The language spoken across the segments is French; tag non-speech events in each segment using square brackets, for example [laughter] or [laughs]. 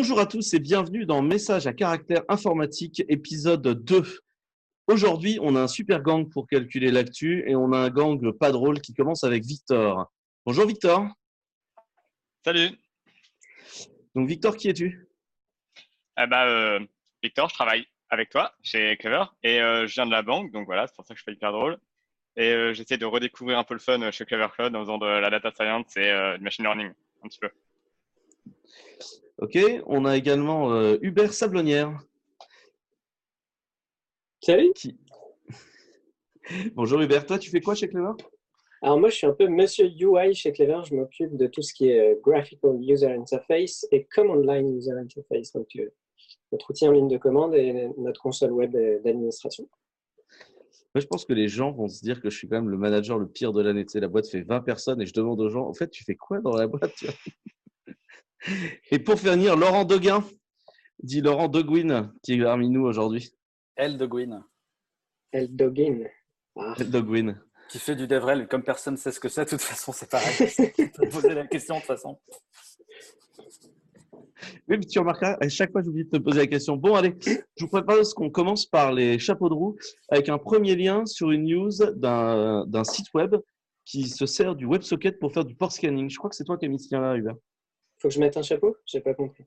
Bonjour à tous et bienvenue dans Message à caractère informatique, épisode 2. Aujourd'hui, on a un super gang pour calculer l'actu et on a un gang pas drôle qui commence avec Victor. Bonjour Victor. Salut. Donc Victor, qui es-tu? Eh ben, euh, Victor, je travaille avec toi chez Clever et euh, je viens de la banque, donc voilà, c'est pour ça que je fais hyper drôle. Et euh, j'essaie de redécouvrir un peu le fun chez Clever Cloud en faisant de la data science et du machine learning, un petit peu. Ok, on a également Hubert Sablonnière. Salut. [laughs] Bonjour Hubert, toi tu fais quoi chez Clever? Alors moi je suis un peu monsieur UI chez Clever, je m'occupe de tout ce qui est graphical user interface et command line user interface. Donc notre outil en ligne de commande et notre console web d'administration. Moi, je pense que les gens vont se dire que je suis quand même le manager le pire de l'année. Tu sais, la boîte fait 20 personnes et je demande aux gens, en fait, tu fais quoi dans la boîte Et pour finir, Laurent Deguin, dit Laurent Deguin, qui est parmi nous aujourd'hui. El Deguin. El Deguin. Ah. El Deguin. Qui fait du DevRel, comme personne ne sait ce que c'est, de toute façon, c'est pareil. [laughs] poser la question de toute façon. Oui, mais tu remarqueras, à chaque fois, j'oublie de te poser la question. Bon, allez, je vous propose qu'on commence par les chapeaux de roue avec un premier lien sur une news d'un site web qui se sert du WebSocket pour faire du port scanning. Je crois que c'est toi qui as mis ce lien-là, Hubert. Faut que je mette un chapeau? J'ai pas compris.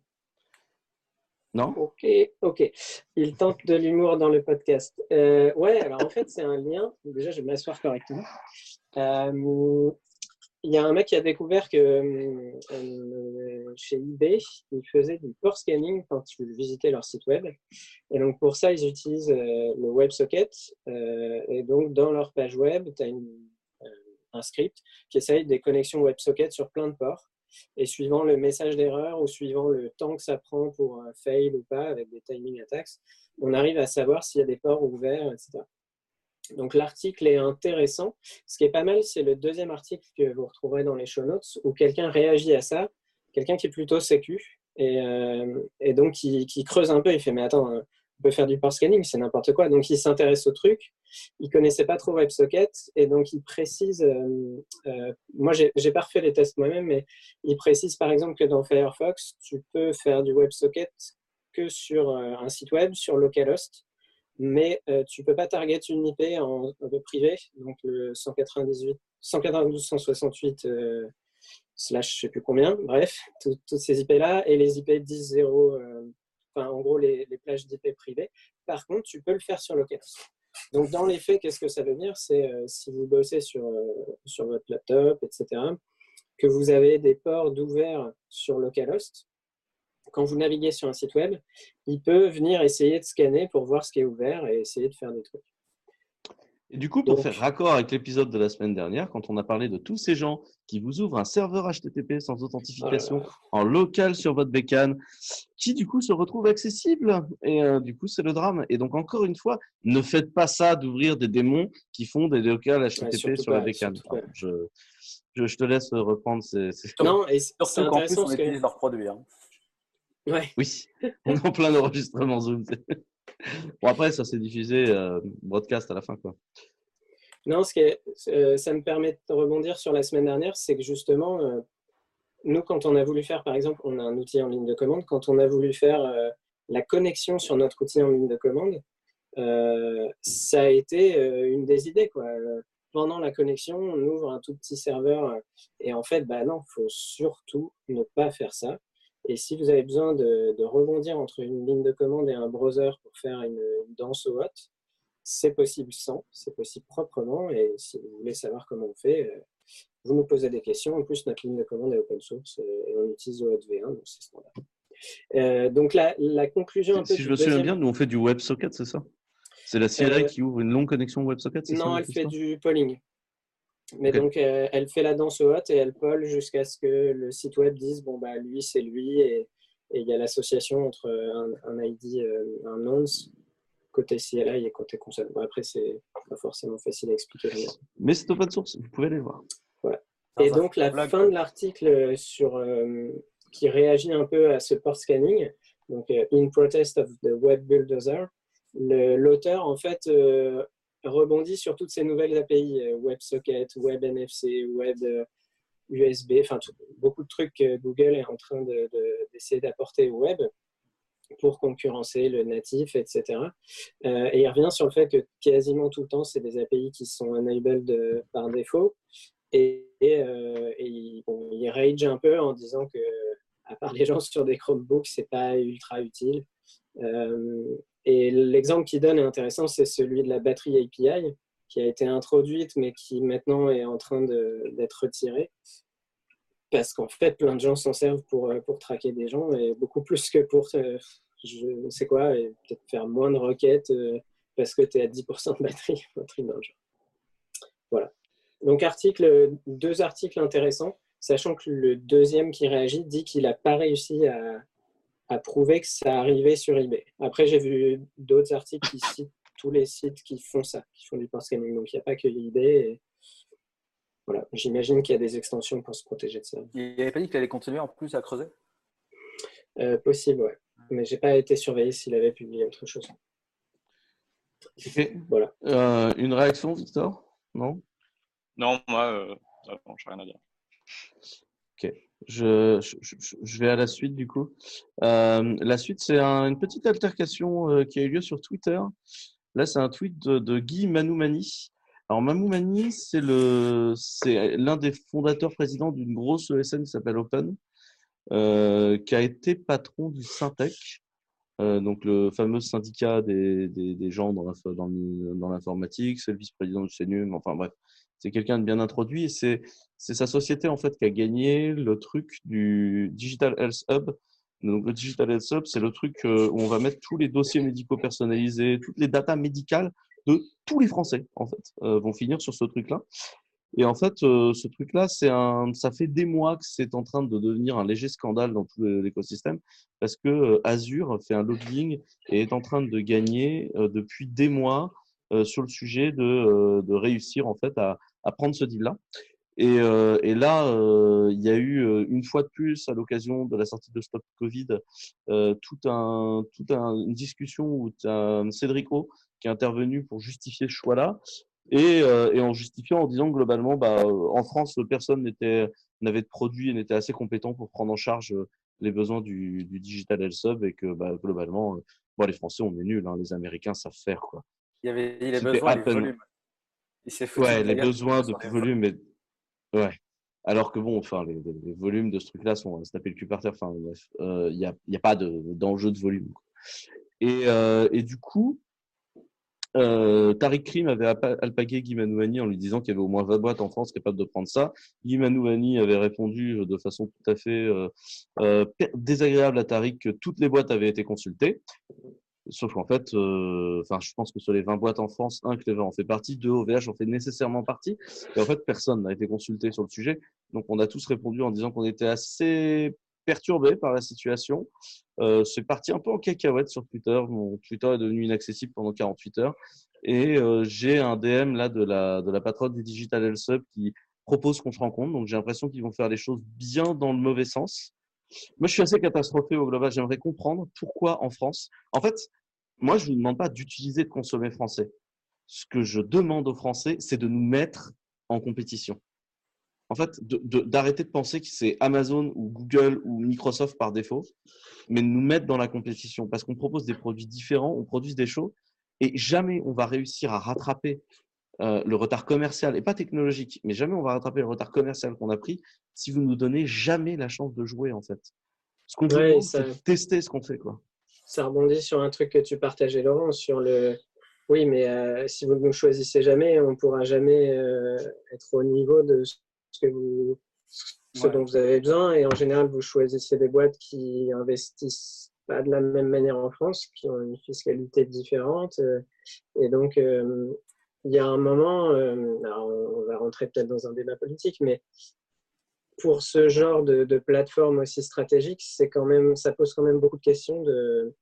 Non? Ok, ok. Il tente de l'humour dans le podcast. Euh, ouais, alors en fait, c'est un lien. Déjà, je vais m'asseoir correctement. Euh, il y a un mec qui a découvert que euh, chez eBay, ils faisaient du port scanning quand tu visitais leur site web. Et donc pour ça, ils utilisent euh, le WebSocket. Euh, et donc dans leur page web, tu as un script qui essaye des connexions WebSocket sur plein de ports. Et suivant le message d'erreur ou suivant le temps que ça prend pour fail ou pas, avec des timing attacks, on arrive à savoir s'il y a des ports ouverts, etc. Donc l'article est intéressant. Ce qui est pas mal, c'est le deuxième article que vous retrouverez dans les show notes où quelqu'un réagit à ça, quelqu'un qui est plutôt sécu et, euh, donc qui, creuse un peu. Il fait mais attends, euh, on peut faire du port scanning, c'est n'importe quoi. Donc il s'intéresse au truc. Il connaissait pas trop WebSocket et donc il précise. Euh, moi, j'ai pas refait les tests moi-même, mais il précise par exemple que dans Firefox, tu peux faire du WebSocket que sur un site web, sur localhost mais euh, tu peux pas target une IP en, privé, donc le 198, 192.168 euh, slash je sais plus combien, bref, toutes ces IP-là, et les IP 10.0, euh, enfin en gros les, les plages d'IP privées. Par contre, tu peux le faire sur localhost. Donc dans les faits, qu'est-ce que ça veut dire? C'est si vous bossez sur, sur votre laptop, etc., que vous avez des ports d'ouvert sur localhost, quand vous naviguez sur un site web, il peut venir essayer de scanner pour voir ce qui est ouvert et essayer de faire des trucs. Et du coup, pour faire raccord avec l'épisode de la semaine dernière, quand on a parlé de tous ces gens qui vous ouvrent un serveur HTTP sans authentification oh en local sur votre bécane, qui du coup se retrouve accessible. Et euh, du coup, c'est le drame. Et donc, encore une fois, ne faites pas ça d'ouvrir des démons qui font des locales HTTP sur la bécane. je, je, te laisse reprendre ces. Non, et surtout qu'en plus, on utilise leurs produits. Hein. Oui, [laughs] on est en plein enregistrement Zoom. [laughs] bon, après, ça s'est diffusé euh, broadcast à la fin. Quoi. Non, ce qui euh, ça me permet de rebondir sur la semaine dernière, c'est que justement, euh, nous, quand on a voulu faire, par exemple, on a un outil en ligne de commande, quand on a voulu faire la connexion sur notre outil en ligne de commande, ça a été une des idées. Quoi. Pendant la connexion, on ouvre un tout petit serveur et en fait, bah non, il faut surtout ne pas faire ça. Et si vous avez besoin de, rebondir entre une ligne de commande et un browser pour faire une, danse au hot, c'est possible sans, c'est possible proprement. Et si vous voulez savoir comment on fait, euh, vous nous posez des questions. En plus, notre ligne de commande est open source euh, et on utilise OAuth v 1 donc c'est standard. Euh, donc la, la, conclusion un peu. Si je me souviens bien, nous on fait du WebSocket, c'est ça? C'est la CLI qui ouvre une longue connexion WebSocket Non, elle fait du polling. Mais donc, euh, elle fait la danse au hot et elle polle jusqu'à ce que le site web dise bon, bah, lui, c'est lui. Et il y a l'association entre un, ID, euh, un nonce, côté CLI et côté console. Bon, après, c'est pas forcément facile à expliquer. Mais c'est open source, vous pouvez aller voir. Voilà. Et donc, la fin de l'article sur euh, qui réagit un peu à ce port scanning, donc In Protest of the Web Bulldozer, l'auteur, en fait, rebondit sur toutes ces nouvelles API, euh, WebSocket, WebNFC, Web, euh, USB, enfin beaucoup de trucs que Google est en train d'essayer d'apporter au web pour concurrencer le natif, etc. et il revient sur le fait que quasiment tout le temps, c'est des API qui sont enabled par défaut. Et, il, rage un peu en disant que, à part les gens sur des Chromebooks, c'est pas ultra utile. Et l'exemple qu'il donne est intéressant, c'est celui de la batterie API qui a été introduite, mais qui maintenant est en train d'être retirée. Parce qu'en fait, plein de gens s'en servent pour, euh, pour traquer des gens, et beaucoup plus que pour, je sais quoi, peut-être faire moins de requêtes euh, parce que tu es à 10% de batterie, [laughs] un truc dans. Voilà. Donc, article, deux articles intéressants, sachant que le deuxième qui réagit dit qu'il n'a pas réussi à, à prouver que ça arrivait sur eBay. Après, j'ai vu d'autres articles qui citent tous les sites qui font ça, qui font du port scanning. Donc il n'y a pas que l'idée. Voilà, j'imagine qu'il y a des extensions pour se protéger de ça. Il avait pas dit qu'il allait continuer en plus à creuser? Euh, Possible, ouais. Mais j'ai pas été surveillé s'il avait publié autre chose. Voilà. Euh, une réaction, Victor? Non? Non, moi, euh, je n'ai rien à dire. Ok. Je, vais à la suite du coup. Euh, la suite, c'est une petite altercation qui a eu lieu sur Twitter Là, c'est un tweet de, Guy Manoumani. Alors, Manoumani, c'est l'un des fondateurs présidents d'une grosse ESN qui s'appelle Open, euh, qui a été patron du Syntec, euh, donc le fameux syndicat des, des, gens dans l'informatique. c'est le vice-président du CNUM. Enfin, bref, c'est quelqu'un de bien introduit et c'est sa société en fait qui a gagné le truc du Digital Health Hub donc, le Digital Health Hub, c'est le truc euh, où on va mettre tous les dossiers médicaux personnalisés, toutes les datas médicales de tous les Français, en fait, euh, vont finir sur ce truc-là. Et en fait, euh, ce truc-là, c'est ça fait des mois que c'est en train de devenir un léger scandale dans tout l'écosystème parce que Azure fait un lobbying et est en train de gagner depuis des mois sur le sujet de, de réussir en fait à, à prendre ce deal-là. Et, euh, et là, euh, il y a eu euh, une fois de plus, à l'occasion de la sortie de Stop Covid, euh, tout un, tout un, une discussion où as Cédric qui est intervenu pour justifier ce choix-là. Et, en justifiant en disant globalement, bah, en France, personne n'était n'avait de produit et n'était assez compétent pour prendre en charge les besoins du, du digital health et que bah, globalement, bon, les Français, on est nuls, hein, les Américains savent faire quoi. Il y avait il a besoin du volume. Il ouais, les besoins de volume, mais Ouais. Alors que bon, enfin, les, volumes de ce truc-là sont à se taper le cul par terre. Enfin, bref, il euh, n'y a, y a, pas d'enjeu de, volume. Et, euh, et, du coup, euh, Tariq Krim avait alpagué Guy Manouani en lui disant qu'il y avait au moins 20 boîtes en France capables de prendre ça. Guy Manouani avait répondu de façon tout à fait euh, désagréable à Tariq que toutes les boîtes avaient été consultées. Sauf qu'en fait, euh, enfin, je pense que sur les 20 boîtes en France, un Clever en fait partie, deux OVH en fait nécessairement partie. Et en fait, personne n'a été consulté sur le sujet. Donc, on a tous répondu en disant qu'on était assez perturbé par la situation. Euh, c'est parti un peu en cacahuète sur Twitter. Mon Twitter est devenu inaccessible pendant 48 heures. Et euh, j'ai un DM là de la, de la patronne du Digital Health Hub qui propose qu'on se rencontre. Donc, j'ai l'impression qu'ils vont faire les choses bien dans le mauvais sens. Moi, je suis assez catastrophé au global. J'aimerais comprendre pourquoi en France. En fait, moi, je ne vous demande pas d'utiliser, de consommer français. Ce que je demande aux Français, c'est de nous mettre en compétition. En fait, d'arrêter de, de, penser que c'est Amazon ou Google ou Microsoft par défaut, mais de nous mettre dans la compétition parce qu'on propose des produits différents, on produit des choses et jamais on va réussir à rattraper euh, le retard commercial, et pas technologique, mais jamais on va rattraper le retard commercial qu'on a pris si vous nous donnez jamais la chance de jouer, en fait. Ce qu'on c'est tester ce qu'on fait, quoi. Ça rebondit sur un truc que tu partageais, Laurent, sur le. Oui, mais euh, si vous ne nous choisissez jamais, on ne pourra jamais euh, être au niveau de ce, que vous, ce dont vous avez besoin. Et en général, vous choisissez des boîtes qui investissent pas de la même manière en France, qui ont une fiscalité différente. et donc, il y a un moment, euh, on va rentrer peut-être dans un débat politique, mais pour ce genre de, plateforme aussi stratégique, c'est quand même, ça pose quand même beaucoup de questions de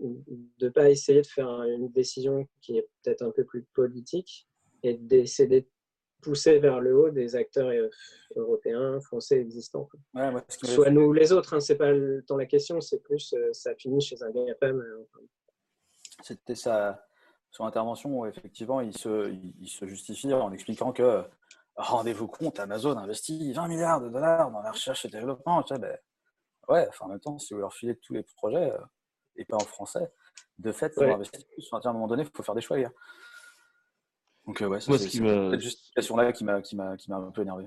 ne pas essayer de faire une décision qui est peut-être un peu plus politique et d'essayer de pousser vers le haut des acteurs euh, européens, français existants. Soit nous ou les autres, hein, c'est pas tant la question, c'est plus euh, ça finit chez un GAFAM. C'était ça son intervention, effectivement, il se, il se justifie en expliquant que rendez-vous compte, Amazon investit 20 milliards de dollars dans la recherche et développement. Tu sais, ben, ouais, enfin, en même temps, si vous leur filez tous les projets, euh, et pas en français, de fait, ouais. investir plus. À un moment donné, il faut faire des choix, les gars. Donc, euh, ouais, c'est me- cette justification-là qui m'a qui m'a- qui m'a un peu énervé.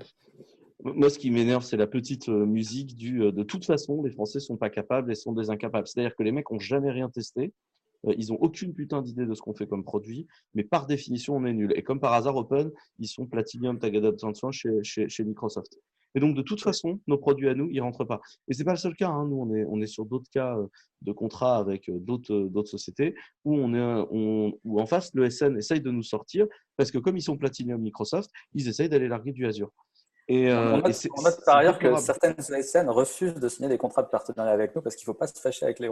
Moi, ce qui m'énerve, c'est la petite euh, musique du euh, de toute façon, les Français sont pas capables et sont des incapables. C'est-à-dire que les mecs ont jamais rien testé. Euh, ils ont aucune putain d'idée de ce qu'on fait comme produit, mais par définition, on est nul. Et comme par hasard, Open, ils sont Platinum, Tagada Attention chez, chez, chez Microsoft. Et donc, de toute façon, nos produits à nous, ils rentrent pas. Et c'est pas le seul cas. Hein. Nous, on est, on est sur d'autres cas euh, de contrats avec euh, d'autres, d'autres sociétés où on est, on, où en face, le SN essaye de nous sortir parce que comme ils sont Platinum Microsoft, ils essayent d'aller larguer du Azure. Et, euh, on note, on par ailleurs que certaines ASN refusent de signer des contrats de partenariat avec nous parce qu'il ne faut pas se fâcher avec les.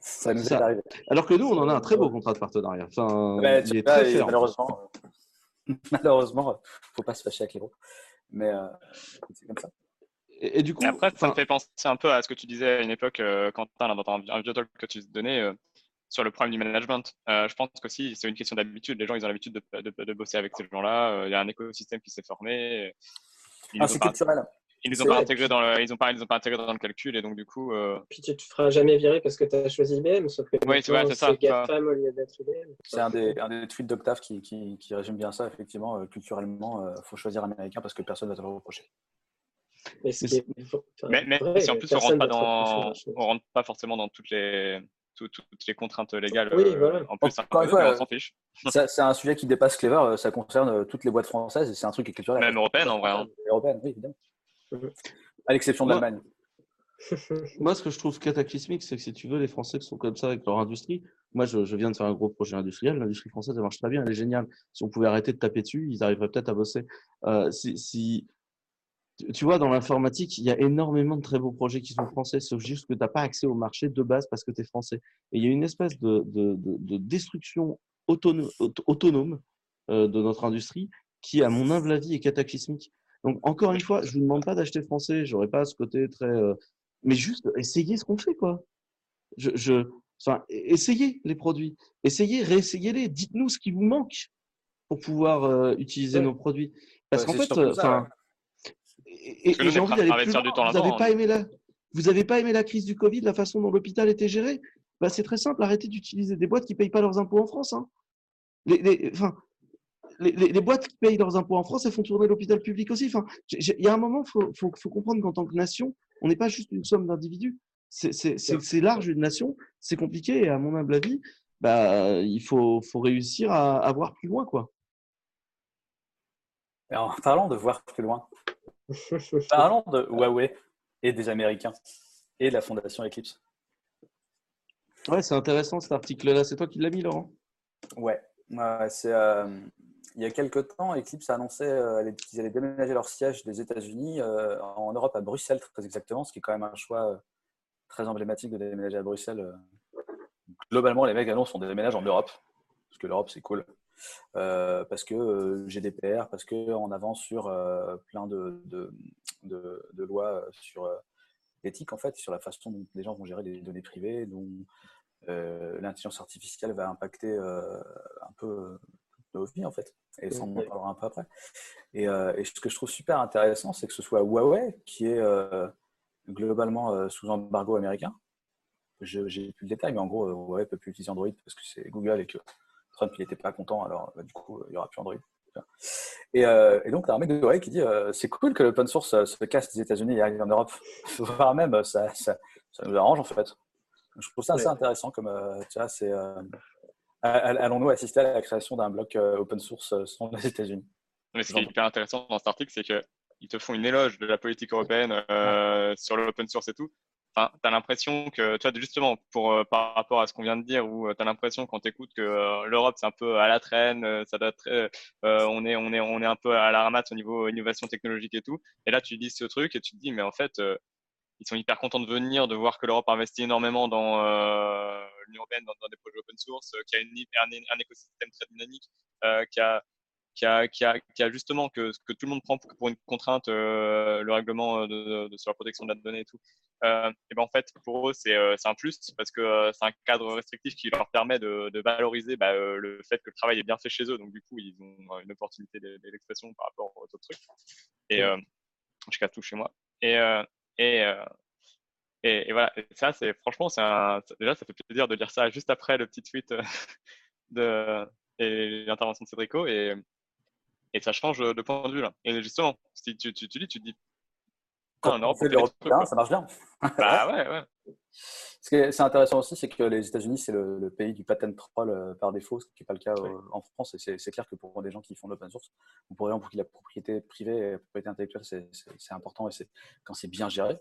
Ça nous est arrivé. Alors que nous, on en a un très beau contrat de partenariat. Enfin, Ouais, il est vois, très et malheureusement, euh, [laughs] malheureusement, euh, faut pas se fâcher avec les. Mais euh, c'est comme ça. Et, et du coup, Et après, ça me fait penser un peu à ce que tu disais à une époque, euh, Quentin, dans un, un vieux talk que tu donnais euh, sur le problème du management. Euh, je pense qu'aussi, c'est une question d'habitude. Les gens, ils ont l'habitude de, de, de bosser avec ces gens-là. Euh, Il y a un écosystème qui s'est formé. Ah, c'est culturel. Ils nous C'est ont pas vrai. intégré dans le, ils ont pas, ils ont pas intégré dans le calcul. Et donc, du coup, euh, Puis tu te feras jamais virer parce que tu as choisi IBM, sauf que Oui, c'est ça. GAFAM au lieu d'être IBM. C'est un des, un des tweets d'Octave qui, qui, qui résume bien ça. Effectivement, euh, culturellement, il faut choisir américain parce que personne ne va te le reprocher. Mais, ce Mais qui est- enfin, mais, mais vrai, si en plus on rentre pas dans, on rentre pas forcément dans toutes les, tout- toutes les contraintes légales. Oui, euh, voilà. En plus, c'est un Encore une fois, on euh, s'en fiche. C'est un sujet qui dépasse Clever. euh, Ça concerne euh, toutes les boîtes françaises et c'est un truc qui est culturel. Même européenne, en vrai, hein. Européenne, oui, évidemment. À l'exception de l'Allemagne. [laughs] moi, ce que je trouve cataclysmique, c'est que si tu veux, les Français qui sont comme ça avec leur industrie. Moi, je, je viens de faire un gros projet industriel. L'industrie française, elle marche très bien, elle est géniale. Si on pouvait arrêter de taper dessus, ils arriveraient peut-être à bosser. Euh, si, si, tu- vois, dans l'informatique, il y a énormément de très beaux projets qui sont français, sauf juste que tu n'as pas accès au marché de base parce que tu es français. Et il y a une espèce de, de, de, de destruction autono- auto- autonome euh, de notre industrie qui, à mon humble avis, est cataclysmique. Donc, encore une fois, je vous demande pas d'acheter français, j'aurais pas ce côté très. euh, mais juste, essayez ce qu'on fait, quoi. Je, je, enfin, essayez les produits, essayez, réessayez-les, dites-nous ce qui vous manque pour pouvoir euh, utiliser Ouais. nos produits. Parce Ouais, qu'en fait, euh, enfin, et, j'ai envie d'aller plus loin. Vous n'avez pas hein. aimé la, vous avez pas aimé la crise du Covid, la façon dont l'hôpital était géré? Bah, C'est très simple, arrêtez d'utiliser des boîtes qui payent pas leurs impôts en France. Hein. Les, les, enfin, les, les, les boîtes qui payent leurs impôts en France, elles font tourner l'hôpital public aussi. Enfin, il y a un moment, il faut, faut, faut comprendre qu'en tant que nation, on n'est pas juste une somme d'individus. C'est- large une nation, c'est compliqué et à mon humble avis, bah, il faut, faut réussir à, à voir plus loin. Quoi. Et en parlant de voir plus loin, [laughs] parlons de Huawei et des Américains et de la fondation Eclipse. Ouais, c'est intéressant cet article-là. C'est toi qui l'as mis, Laurent? Ouais, ouais, c'est euh, il y a quelques temps, Eclipse a annoncé euh, qu'ils allaient déménager leur siège des États-Unis euh, en Europe à Bruxelles très exactement, ce qui est quand même un choix euh, très emblématique de déménager à Bruxelles. Globalement, les mecs annoncent on déménage en Europe parce que l'Europe c'est cool, parce que GDPR, parce que on avance sur plein de, lois sur l'éthique en fait, sur la façon dont les gens vont gérer les données privées, dont l'intelligence artificielle va impacter un peu nos vies en fait. Et ça, on en parlera un peu après. Et, euh, et ce que je trouve super intéressant, c'est que ce soit Huawei qui est euh, globalement euh, sous embargo américain. Je J'ai plus le détail, mais en gros, Huawei peut plus utiliser Android parce que c'est Google et que Trump n'était pas content, alors bah, du coup, il n'y aura plus Android. Et, et donc, il y a un mec de Huawei qui dit c'est cool que l'open source se casse des États-Unis et arrive en Europe. [laughs] Voire même, ça, ça, ça nous arrange en fait. Je trouve ça assez intéressant comme, tu vois, c'est. All- Allons-nous assister à la création d'un bloc euh, open source euh, sans les États-Unis? Mais ce qui est hyper intéressant dans cet article, c'est qu'ils te font une éloge de la politique européenne euh, sur l'open source et tout. Enfin, tu as l'impression que, tu vois, justement, pour, euh, par rapport à ce qu'on vient de dire, où tu as l'impression quand tu écoutes que euh, l'Europe, c'est un peu à la traîne, ça doit être, on, est, on, est, on est un peu à la ramasse au niveau innovation technologique et tout. Et là, tu lis ce truc et tu te dis, mais en fait, ils sont hyper contents de venir, de voir que l'Europe investit énormément dans euh, l'Union européenne, dans, dans des projets open source, euh, qu'il y a une, un, un écosystème très dynamique, euh, qui a qui a, qui a, qui a justement que, que tout le monde prend pour, une contrainte, euh, le règlement de, de, sur la protection de la donnée et tout, euh, et ben en fait, pour eux, c'est un plus parce que c'est un cadre restrictif qui leur permet de, de valoriser bah, le fait que le travail est bien fait chez eux. Donc, du coup, ils ont une opportunité d'expression par rapport aux autres trucs. Et je casse tout chez moi. Et, et, et, et, voilà, et ça, c'est franchement, c'est déjà, ça fait plaisir de lire ça juste après le petit tweet [laughs] de, et l'intervention de Cédrico et, et ça change de point de vue là. Et justement, si tu, tu, tu dis, tu dis, quand Europe, on ça marche bien. Bah [laughs] ouais, ouais. Ce qui est, intéressant aussi, c'est que les États-Unis, c'est le, pays du patent troll euh, par défaut, ce qui n'est pas le cas euh, en France. Et c'est clair que pour des gens qui font de l'open source, ou pour exemple, pour qui la propriété privée et la propriété intellectuelle, c'est important et c'est quand c'est bien géré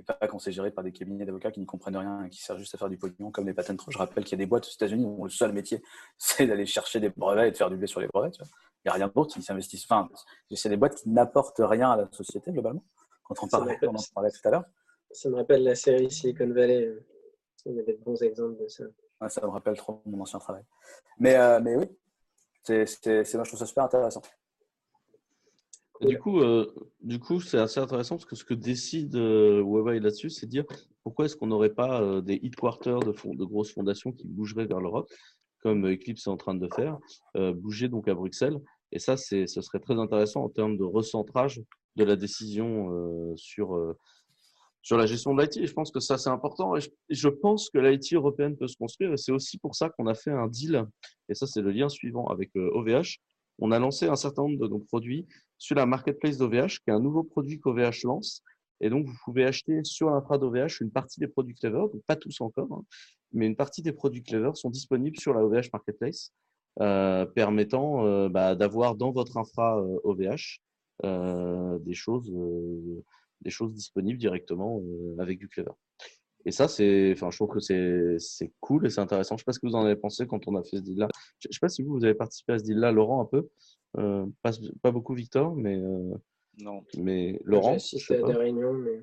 et pas quand c'est géré par des cabinets d'avocats qui ne comprennent rien et qui servent juste à faire du pognon comme les patent trolls. Je rappelle qu'il y a des boîtes aux États-Unis où le seul métier, [laughs] c'est d'aller chercher des brevets et de faire du blé sur les brevets. Il n'y a rien d'autre, ils s'investissent. Enfin, c'est des boîtes qui n'apportent rien à la société globalement. Quand on, parlait, on en parlait tout à l'heure. Ça me rappelle la série Silicon Valley. Il y avait de bons exemples de ça. ça me rappelle trop mon ancien travail. Mais, euh, mais oui, c'est, moi je trouve ça super intéressant. du coup, euh, du coup, c'est assez intéressant parce que ce que décide euh, Huawei là-dessus, c'est de dire pourquoi est-ce qu'on n'aurait pas des headquarters de, de grosses fondations qui bougeraient vers l'Europe, comme Eclipse est en train de faire, bouger donc à Bruxelles. Et ça, c'est, ce serait très intéressant en termes de recentrage de la décision sur sur la gestion de l'IT. je pense que ça, c'est important. Je, pense que l'IT européenne peut se construire. Et c'est aussi pour ça qu'on a fait un deal. Et ça, c'est le lien suivant avec OVH. Euh, On a lancé un certain nombre de nos produits sur la marketplace d'OVH, qui est un nouveau produit qu'OVH lance. Et donc, vous pouvez acheter sur l'infra d'OVH une partie des produits Clever, donc pas tous encore, hein, mais une partie des produits Clever sont disponibles sur la OVH Marketplace, euh, permettant euh, bah, d'avoir dans votre infra OVH des choses des choses disponibles directement euh, avec du Clever. Et ça, c'est, enfin, je trouve que c'est cool et c'est intéressant. Je ne sais pas ce que vous en avez pensé quand on a fait ce deal-là. Je ne sais pas si vous, vous avez participé à ce deal-là, Laurent, un peu. Euh, pas, pas, beaucoup Victor, mais, euh, non. mais Laurent. J'ai à des réunions, mais.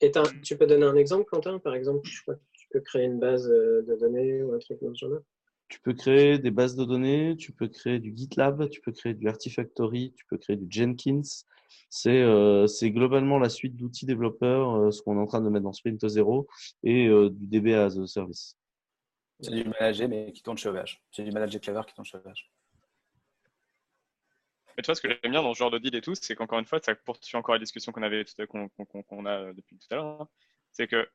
Et tu peux donner un exemple, Quentin Par exemple, je crois que tu peux créer une base de données ou un truc dans ce genre-là Tu peux créer des bases de données, tu peux créer du GitLab, tu peux créer du Artifactory, tu peux créer du Jenkins, euh, c'est globalement la suite d'outils développeurs, euh, ce qu'on est en train de mettre dans Sprint 0 et euh, du DB as a service. C'est du manager, mais qui tourne chez OVH. C'est du manager clever qui tourne chez OVH. Mais tu vois, ce que j'aime bien dans ce genre de deal et tout, c'est qu'encore une fois, ça poursuit encore la discussion qu'on avait qu'on a depuis tout à l'heure. Hein. C'est que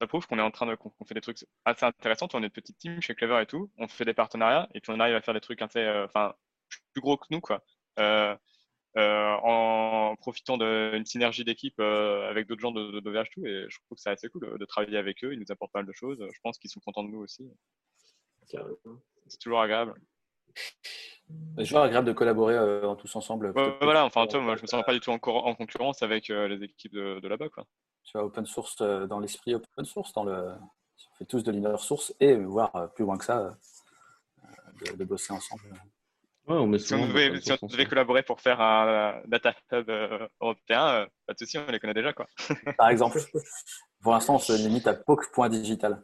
ça prouve qu'on est en train de qu'on fait des trucs assez intéressants. On est une petite team chez Clever et tout. On fait des partenariats et puis on arrive à faire des trucs assez, enfin, plus gros que nous, quoi. Euh, en profitant d'une synergie d'équipe euh, avec d'autres gens de, de, VH2 et je trouve que c'est assez cool de travailler avec eux. Ils nous apportent pas mal de choses. Je pense qu'ils sont contents de nous aussi. C'est toujours agréable. C'est toujours agréable de collaborer euh, en tous ensemble. voilà, enfin, toi, moi, je me sens pas du tout en, en concurrence avec les équipes de, là-bas. Quoi. Tu vois, open source dans l'esprit open source, dans le... on fait tous de l'inner source et voire plus loin que ça, de bosser ensemble si on, devait, collaborer pour faire un data hub euh, européen, euh, pas de souci, on les connaît déjà. Quoi. [laughs] Par exemple, pour l'instant, on se limite à POC.digital.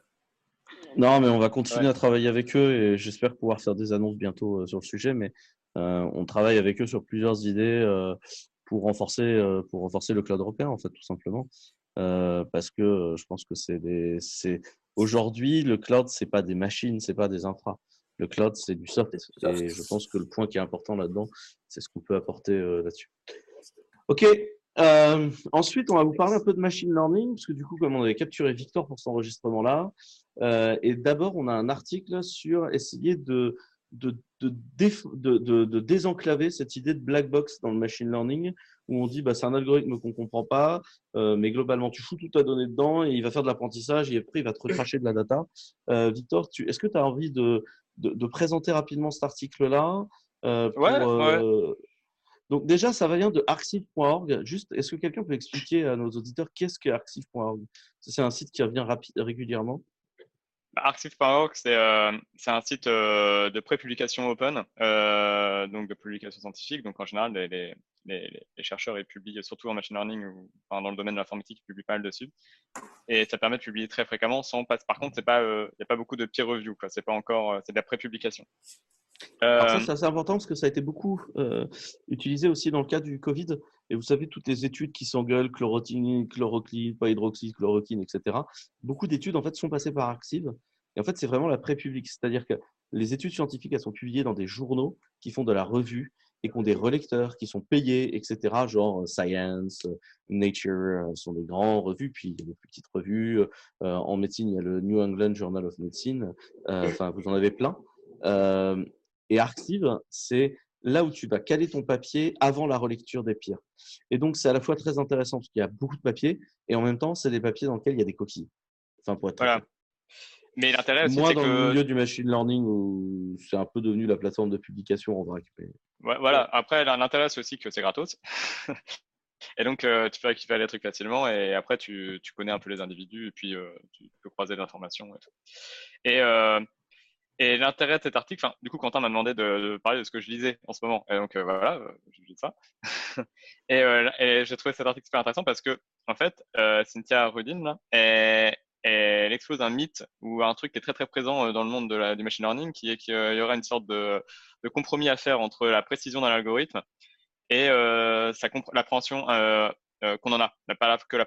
Non, mais on va continuer à travailler avec eux et j'espère pouvoir faire des annonces bientôt euh, sur le sujet. Mais on travaille avec eux sur plusieurs idées pour renforcer, pour renforcer le cloud européen, en fait, tout simplement. parce que je pense que c'est aujourd'hui le cloud, c'est pas des machines, c'est pas des infras. Le cloud, c'est du soft. Et je pense que le point qui est important là-dedans, c'est ce qu'on peut apporter euh, là-dessus. OK. Euh, ensuite, on va vous parler un peu de machine learning, parce que du coup, comme on avait capturé Victor pour cet enregistrement-là, euh, et d'abord, on a un article sur essayer de, de, de, de, désenclaver cette idée de black box dans le machine learning, où on dit bah, c'est un algorithme qu'on ne comprend pas, mais globalement, tu fous toute ta donnée dedans et il va faire de l'apprentissage et après, il va te recracher de la data. Victor, est-ce que tu as envie de, de, présenter rapidement cet article-là. Euh, euh, donc déjà, ça vient de arxiv.org. Juste, est-ce que quelqu'un peut expliquer à nos auditeurs qu'est-ce que arxiv.org C'est un site qui revient régulièrement. Arxiv.org, euh, c'est un site de pré-publication open, donc de publication scientifique. Donc en général, les, chercheurs publient surtout en machine learning ou dans le domaine de l'informatique, ils publient pas mal dessus. Et ça permet de publier très fréquemment sans Par contre, pas, il euh, n'y a pas beaucoup de peer review, euh, c'est de la pré-publication. Alors ça, c'est assez important parce que ça a été beaucoup utilisé aussi dans le cas du Covid. Et vous savez, toutes les études qui s'engueulent, chlorotine, chlorocline, pas hydroxyde, chloroquine, etc. Beaucoup d'études, en fait, sont passées par Arxiv. Et en fait, c'est vraiment la pré-publique. C'est-à-dire que les études scientifiques, elles sont publiées dans des journaux qui font de la revue et qui ont des relecteurs qui sont payés, etc. Genre euh, Science, euh, Nature, euh, sont des grandes revues. Puis il y a des petites revues. en médecine, il y a le New England Journal of Medicine. Enfin, vous en avez plein. Et Arxiv, c'est là où tu vas caler ton papier avant la relecture des pires. Et donc, c'est à la fois très intéressant parce qu'il y a beaucoup de papiers et en même temps, c'est des papiers dans lesquels il y a des coquilles. Enfin, pour être voilà. Mais l'intérêt, Moi, dans le milieu du machine learning, où c'est un peu devenu la plateforme de publication en vrac. voilà. Après, l'intérêt, c'est aussi que c'est gratos. [laughs] et donc, euh, tu peux récupérer les trucs facilement. Et après, tu, tu, connais un peu les individus. Et puis, euh, tu peux croiser l'information et tout. Et, euh, et l'intérêt de cet article, du coup, Quentin m'a demandé de, parler de ce que je lisais en ce moment. Et donc, voilà, je lis ça. [laughs] et, et j'ai trouvé cet article super intéressant parce que, en fait, Cynthia Rudin, elle expose un mythe ou un truc qui est très très présent euh, dans le monde du machine learning, qui est qu'il y aura une sorte de, compromis à faire entre la précision d'un algorithme et euh, l'appréhension euh, euh, qu'on en a. Pas que la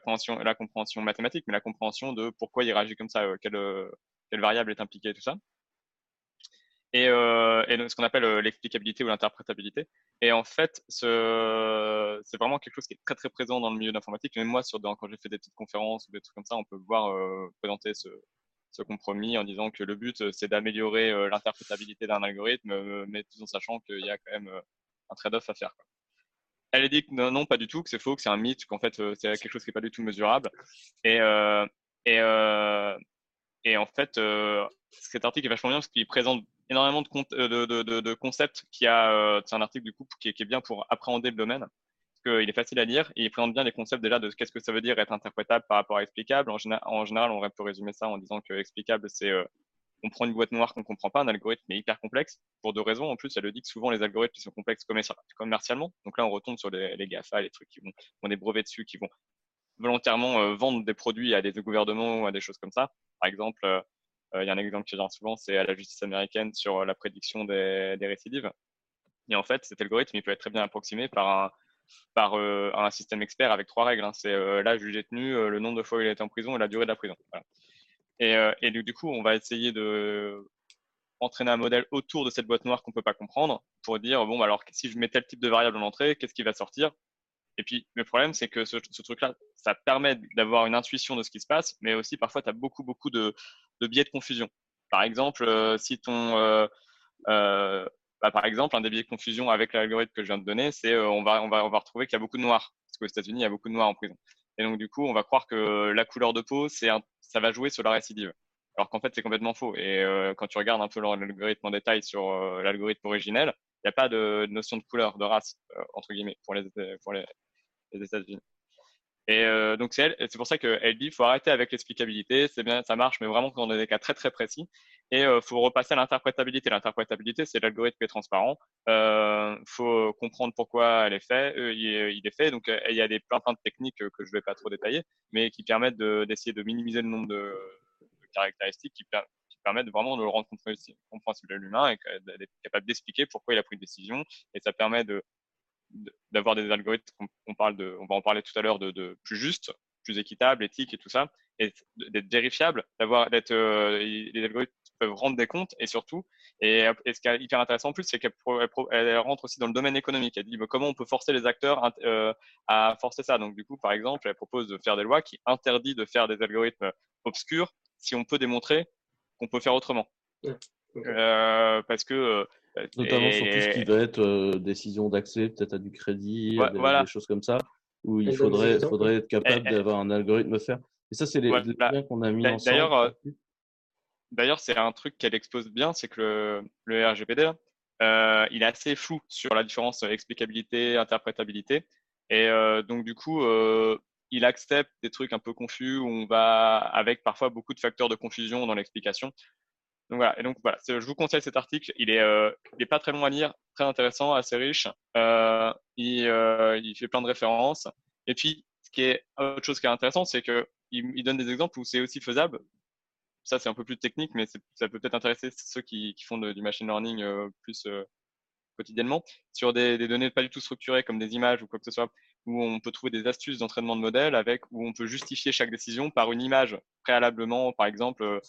compréhension mathématique, mais la compréhension de pourquoi il réagit comme ça, euh, quelle, quelle variable est impliquée, tout ça et, euh, ce qu'on appelle euh, l'explicabilité ou l'interprétabilité. Et en fait, ce, c'est vraiment quelque chose qui est très très présent dans le milieu d'informatique. Même moi, sur, quand j'ai fait des petites conférences ou des trucs comme ça, on peut voir euh, présenter ce, ce compromis en disant que le but, euh, c'est d'améliorer euh, l'interprétabilité d'un algorithme, mais tout en sachant qu'il y a quand même un trade-off à faire. Quoi. Elle dit que non, non, pas du tout, que c'est faux, que c'est un mythe, qu'en fait, c'est quelque chose qui n'est pas du tout mesurable. Et, et, et en fait, cet article est vachement bien parce qu'il présente énormément de, euh, de, de, de concepts qui a. Euh, c'est un article du coup qui est, qui est, bien pour appréhender le domaine. Parce qu'il est facile à lire et il présente bien les concepts déjà de qu'est-ce que ça veut dire être interprétable par rapport à explicable. En, en général, on peut résumer ça en disant que explicable, c'est euh, on prend une boîte noire qu'on comprend pas, un algorithme est hyper complexe pour deux raisons. En plus, elle le dit que souvent les algorithmes qui sont complexes commercialement. Donc là, on retombe sur les, les GAFA, les trucs qui vont, ont des brevets dessus, qui vont volontairement vendre des produits à des gouvernements ou à des choses comme ça. Par exemple, il y a un exemple qui vient souvent, c'est à la justice américaine sur euh, la prédiction des, récidives. Et en fait, cet algorithme, il peut être très bien approximé par un, euh, système expert avec trois règles. Hein. C'est euh, l'âge du détenu, le nombre de fois où il a été en prison et la durée de la prison. Et, du coup, on va essayer de entraîner un modèle autour de cette boîte noire qu'on peut pas comprendre pour dire bon, bah, alors si je mets tel type de variable en entrée, qu'est-ce qui va sortir? Et puis, le problème, c'est que ce, ce truc-là, ça permet d'avoir une intuition de ce qui se passe, mais aussi parfois, tu as beaucoup, beaucoup de, biais de confusion. Par exemple, euh, si ton euh, euh, bah, par exemple, un des biais de confusion avec l'algorithme que je viens de donner, c'est on, va, on, va, on va retrouver qu'il y a beaucoup de noirs. Parce qu'aux États-Unis, il y a beaucoup de noirs en prison. Et donc, du coup, on va croire que la couleur de peau, c'est ça va jouer sur la récidive. Alors qu'en fait, c'est complètement faux. Et quand tu regardes un peu l'algorithme en détail sur l'algorithme originel, il n'y a pas de notion de couleur, de race, entre guillemets, pour les, pour les États-Unis. Et euh, donc c'est pour ça qu'elle dit, faut arrêter avec l'explicabilité, c'est bien, ça marche, mais vraiment a des cas très très précis. Et euh, faut repasser à l'interprétabilité. L'interprétabilité, c'est l'algorithme qui est transparent. Euh, faut comprendre pourquoi elle est fait, euh, il, est, fait. Donc il y a des plein plein de techniques que je vais pas trop détailler, mais qui permettent d'essayer de, minimiser le nombre de, de caractéristiques qui, qui, permettent vraiment de le rendre compréhensible à l'humain et d'être capable d'expliquer pourquoi il a pris une décision. Et ça permet de d'avoir des algorithmes, on, parle de, on va en parler tout à l'heure, de, de, plus justes, plus équitables, éthiques et tout ça, et d'être vérifiables, d'avoir d'être euh, les algorithmes peuvent rendre des comptes et surtout, et, ce qui est hyper intéressant en plus, c'est qu'elle elle, rentre aussi dans le domaine économique. Elle dit bah, comment on peut forcer les acteurs euh, à forcer ça? Donc du coup, par exemple, elle propose de faire des lois qui interdisent de faire des algorithmes obscurs si on peut démontrer qu'on peut faire autrement. Euh, parce que Notamment sur tout ce qui va être euh, décision d'accès, peut-être à du crédit, des, choses comme ça, où il faudrait, faudrait être capable d'avoir un algorithme faire. Et ça, c'est les, liens qu'on a mis ensemble. D'ailleurs, euh, d'ailleurs, c'est un truc qu'elle expose bien, c'est que le, RGPD, euh, il est assez flou sur la différence explicabilité, interprétabilité. Et euh, donc, du coup, euh, il accepte des trucs un peu confus où on va avec parfois beaucoup de facteurs de confusion dans l'explication. Donc voilà, je vous conseille cet article. Euh, il est pas très long à lire, très intéressant, assez riche. Euh, il, euh, il, fait plein de références. Et puis, ce qui est autre chose qui est intéressant, c'est que il, il, donne des exemples où c'est aussi faisable ça c'est un peu plus technique, mais ça peut peut-être intéresser ceux qui, font du machine learning plus quotidiennement, sur des, données pas du tout structurées comme des images ou quoi que ce soit, où on peut trouver des astuces d'entraînement de modèles avec où on peut justifier chaque décision par une image préalablement, par exemple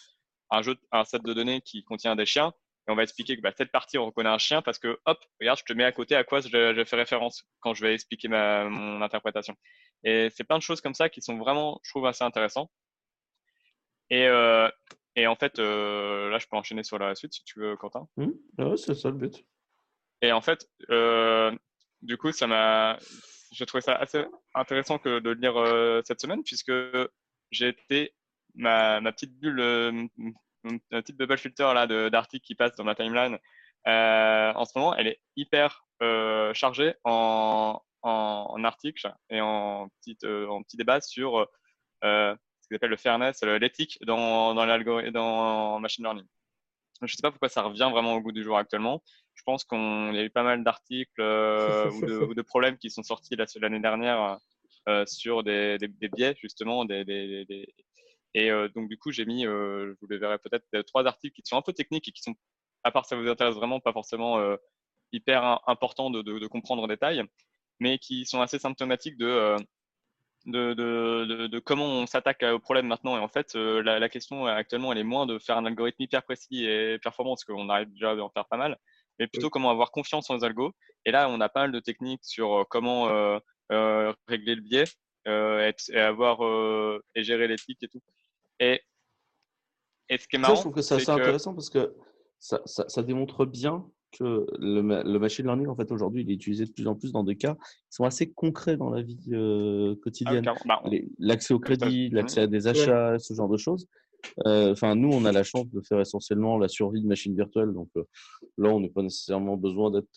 un jeu, un set de données qui contient des chiens, et on va expliquer que bah, cette partie on reconnaît un chien parce que hop, regarde, je te mets à côté à quoi je, je fais référence quand je vais expliquer ma, mon interprétation. Et c'est plein de choses comme ça qui sont vraiment, je trouve, assez intéressants. Et, euh, et en fait, euh, là, je peux enchaîner sur la suite si tu veux, Quentin. Mmh. Ouais, c'est ça le but. Et en fait, euh, du coup, ça m'a, j'ai trouvé ça assez intéressant que de le lire cette semaine puisque j'ai été ma, ma petite bulle, euh, ma petite bubble filter là d'articles qui passent dans ma timeline. Euh, en ce moment, elle est hyper chargée en, en, en, articles et en petite en petit débat sur ce qu'ils appellent le fairness, l'éthique dans dans l'algorithme, dans machine learning. Je ne sais pas pourquoi ça revient vraiment au goût du jour actuellement je pense qu'il y a eu pas mal d'articles euh, ou, de, [laughs] problèmes qui sont sortis l'année dernière euh, sur des, biais, justement. Des, Et euh, donc, du coup, j'ai mis, vous le verrez peut-être, trois articles qui sont un peu techniques et qui sont, à part ça vous intéresse vraiment, pas forcément hyper importants de, comprendre en détail, mais qui sont assez symptomatiques de. De, comment on s'attaque au problème maintenant. Et en fait, la, la, question actuellement, elle est moins de faire un algorithme hyper précis et performant, parce qu'on arrive déjà à en faire pas mal, mais plutôt comment avoir confiance en les algos. Et là, on a pas mal de techniques sur euh, comment euh, euh, régler le biais et, avoir et gérer l'éthique et tout. Et, et ce qui est marrant, je trouve que c'est assez intéressant parce que ça, ça, ça, démontre bien que le, le, machine learning, en fait, aujourd'hui, il est utilisé de plus en plus dans des cas qui sont assez concrets dans la vie ah quotidienne. Bah, l'accès au crédit, l'accès à des achats, ce genre de choses. Euh, enfin, nous, on a la chance de faire essentiellement la survie de machines virtuelles. Donc euh, là, on n'a pas nécessairement besoin d'être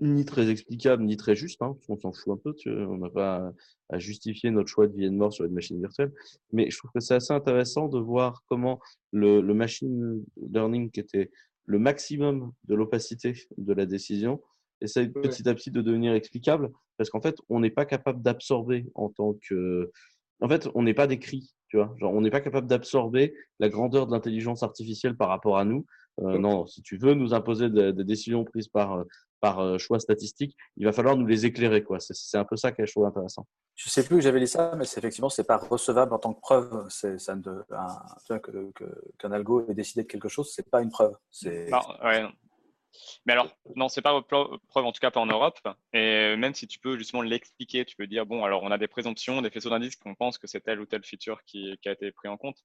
ni très explicable, ni très juste. Hein, on s'en fout un peu. Tu on n'a pas à, justifier notre choix de vie et de mort sur une machine virtuelle. Mais je trouve que c'est assez intéressant de voir comment le, le machine learning, qui était le maximum de l'opacité de la décision, essaye petit à petit de devenir explicable. Parce qu'en fait, on n'est pas capable d'absorber en tant que. En fait, on n'est pas des cris tu vois, genre, on n'est pas capable d'absorber la grandeur de l'intelligence artificielle par rapport à nous. Euh, non, si tu veux nous imposer des, décisions prises par, euh, par euh, choix statistique, il va falloir nous les éclairer. quoi. C'est un peu ça qui est trouve intéressant. Je sais plus que j'avais lu ça, mais effectivement, c'est pas recevable en tant que preuve. C'est ça qu'un que, algo ait décidé de quelque chose, c'est pas une preuve. Non, ouais, mais alors, non, c'est pas preuve, en tout cas pas en Europe. Et même si tu peux justement l'expliquer, tu peux dire, bon, alors on a des présomptions, des faisceaux d'indices qu'on pense que c'est telle ou telle feature qui, qui, a été pris en compte.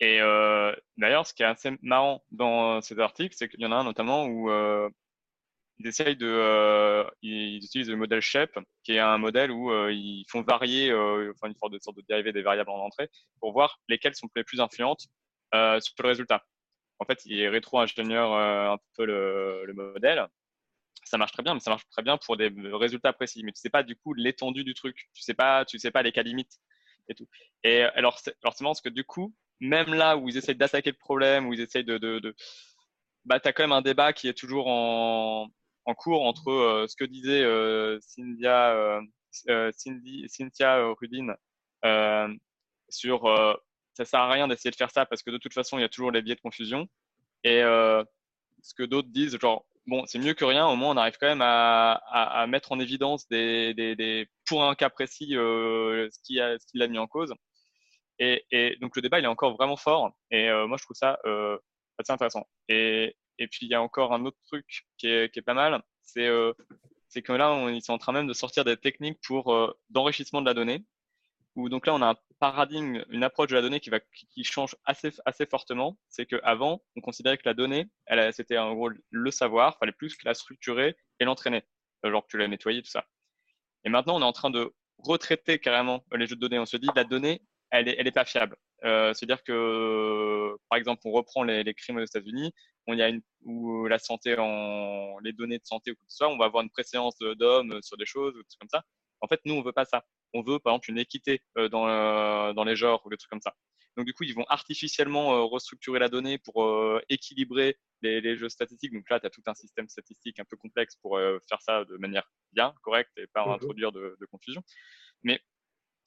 Et euh, d'ailleurs, ce qui est assez marrant dans ces articles, c'est qu'il y en a un notamment où euh, ils essayent de, euh, ils utilisent le modèle Shape, qui est un modèle où euh, ils font varier, euh, enfin une sorte de, sorte de dérivé des variables en entrée, pour voir lesquelles sont les plus influentes sur le résultat en fait, il est rétro-ingénieur euh, un peu le, modèle. Ça marche très bien, mais ça marche très bien pour des résultats précis. Mais tu sais pas du coup l'étendue du truc. Tu sais pas, tu sais pas les cas limites et tout. Et alors, c'est marrant parce que du coup, même là où ils essayent d'attaquer le problème, où ils essayent de, de, de bah, tu as quand même un débat qui est toujours en, en cours entre euh, ce que disait euh, Cynthia, Cindy, Cynthia Rudin sur ça sert à rien d'essayer de faire ça parce que de toute façon, il y a toujours les biais de confusion. Et euh, ce que d'autres disent, genre, bon, c'est mieux que rien, au moins on arrive quand même à, à, mettre en évidence des, des, pour un cas précis euh, ce qui l'a mis en cause. Et, et, donc le débat, il est encore vraiment fort. Et euh, moi, je trouve ça euh, assez intéressant. Et, et puis, il y a encore un autre truc qui est, pas mal, c'est euh, c'est que là, on, ils sont en train même de sortir des techniques pour euh, d'enrichissement de la donnée où donc là on a un paradigme, une approche de la donnée qui change assez fortement. C'est qu'avant on considérait que la donnée, c'était en gros le savoir, fallait plus que la structurer et l'entraîner, euh, genre que tu la nettoyais tout ça. Et maintenant on est en train de retraiter carrément les jeux de données. On se dit la donnée, elle est elle est pas fiable. Euh, C'est-à-dire que par exemple on reprend les, les crimes aux États-Unis, on y a une ou la santé en les données de santé ou quoi que ce soit, on va avoir une préséance d'hommes sur des choses ou tout comme ça. En fait, nous, on veut pas ça on veut par exemple une équité euh, dans, euh, dans les genres ou des trucs comme ça. Donc du coup, ils vont artificiellement euh, restructurer la donnée pour équilibrer les, jeux statistiques. Donc là, tu as tout un système statistique un peu complexe pour faire ça de manière bien, correcte et pas mhm. introduire de, confusion. Mais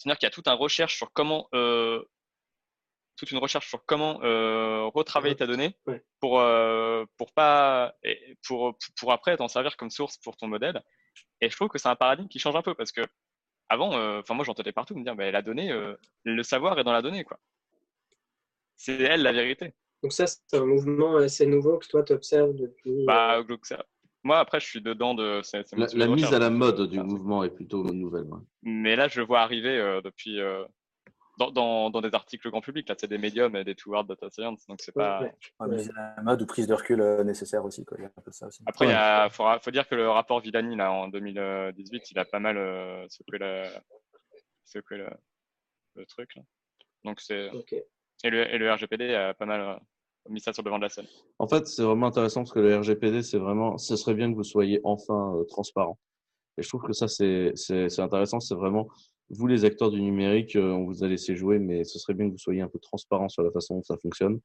c'est-à-dire qu'il y a toute un recherche sur comment toute une recherche sur comment euh, retravailler ta donnée pour euh, pour pas pour pour après t'en servir comme source pour ton modèle. Et je trouve que c'est un paradigme qui change un peu parce que avant, euh, enfin moi j'entendais partout me dire, mais la donnée, euh, le savoir est dans la donnée quoi. C'est elle la vérité. Donc ça, c'est un mouvement assez nouveau que toi, tu observes depuis... Bah, ça- Moi après, je suis dedans de. La, sujet la de mise à la mode du Ah. mouvement est plutôt nouvelle. ouais. Mais là, je le vois arriver euh, depuis euh, dans, dans, dans des articles grand public. Là, c'est des médiums et des toward data science, donc c'est pas. Ouais. Mise à la mode ou prise de recul euh, nécessaire aussi. Quoi. Il y a un peu de ça aussi. Après, il Ouais. y a, faudra- faut dire que le rapport Villani là en 2018, il a pas mal euh, secoué, la, secoué le, le truc. Là. Donc c'est et le, et le RGPD a pas mal euh, mis ça sur le devant de la scène. En fait, c'est vraiment intéressant parce que le RGPD, c'est vraiment, ce serait bien que vous soyez enfin euh, transparent. Et je trouve que ça, c'est intéressant. C'est vraiment, vous les acteurs du numérique, euh, on vous a laissé jouer, mais ce serait bien que vous soyez un peu transparent sur la façon dont ça fonctionne.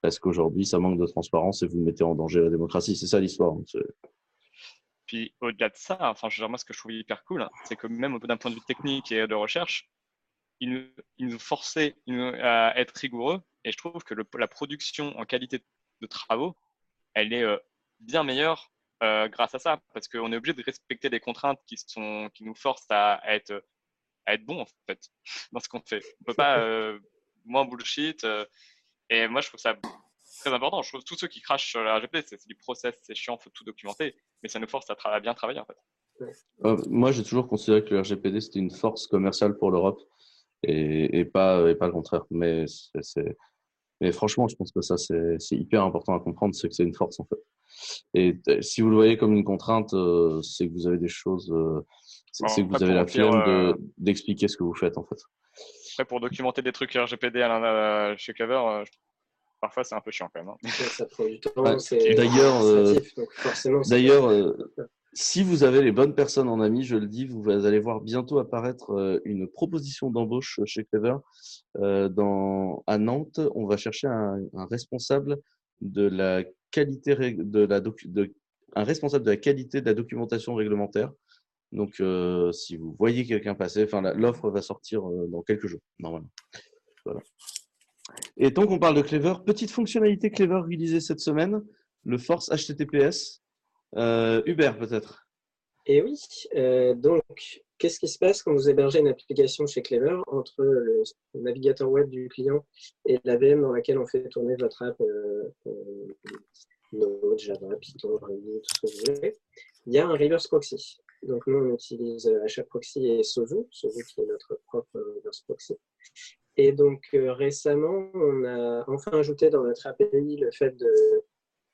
Parce qu'aujourd'hui, ça manque de transparence et vous mettez en danger la démocratie. C'est ça l'histoire. hein. Puis au-delà de ça, enfin, je veux dire, moi, ce que je trouve hyper cool, hein, c'est que même d'un point de vue technique et de recherche, il nous, il nous nous- à être rigoureux. Et je trouve que le- la production en qualité de travaux, elle est euh, bien meilleure euh, grâce à ça, parce qu'on est obligé de respecter des contraintes qui, sont, qui nous forcent à, à être, à être bon, en fait, [laughs] dans ce qu'on fait. On peut pas [laughs] euh, moins bullshit. et moi, je trouve ça très important. Je trouve que tous ceux qui crachent sur la RGPD, c'est du process, c'est chiant, faut tout documenter, mais ça nous force à, bien travailler, en fait. Euh, moi, j'ai toujours considéré que le RGPD, c'était une force commerciale pour l'Europe et, et, pas, et pas le contraire. Mais, c'est- mais franchement, je pense que ça, c'est hyper important à comprendre, c'est que c'est une force en fait. Et si vous le voyez comme une contrainte, euh, c'est que vous avez des choses, euh, c'est Bon, que vous avez la flemme euh, de- d'expliquer ce que vous faites en fait. Après, pour documenter des trucs RGPD à chez euh, je- parfois c'est un peu chiant quand même. hein. Ouais, ça prend du temps, Ouais. c'est D'ailleurs, euh, forcément, D'ailleurs, euh, [laughs] si vous avez les bonnes personnes en ami, je le dis, vous allez voir bientôt apparaître euh, une proposition d'embauche chez Clever. Euh, dans, à Nantes, on va chercher un, responsable de la qualité de la documentation réglementaire. Donc, euh, si vous voyez quelqu'un passer, enfin, l'offre va sortir dans quelques jours, normalement. Voilà. Et tant qu'on parle de Clever, petite fonctionnalité Clever réalisée cette semaine, le Force HTTPS. Euh, Uber peut-être. Et oui, euh, donc, qu'est-ce qui se passe quand vous hébergez une application chez Clever entre le navigateur web du client et la VM dans laquelle on fait tourner votre app euh, euh, Node, Java, Python, Ruby, tout ce que vous voulez? Il y a un reverse proxy. Donc, nous, on utilise euh, HAProxy et Sozu, Sozu qui est notre propre reverse proxy. Et donc, récemment, on a enfin ajouté dans notre API le fait de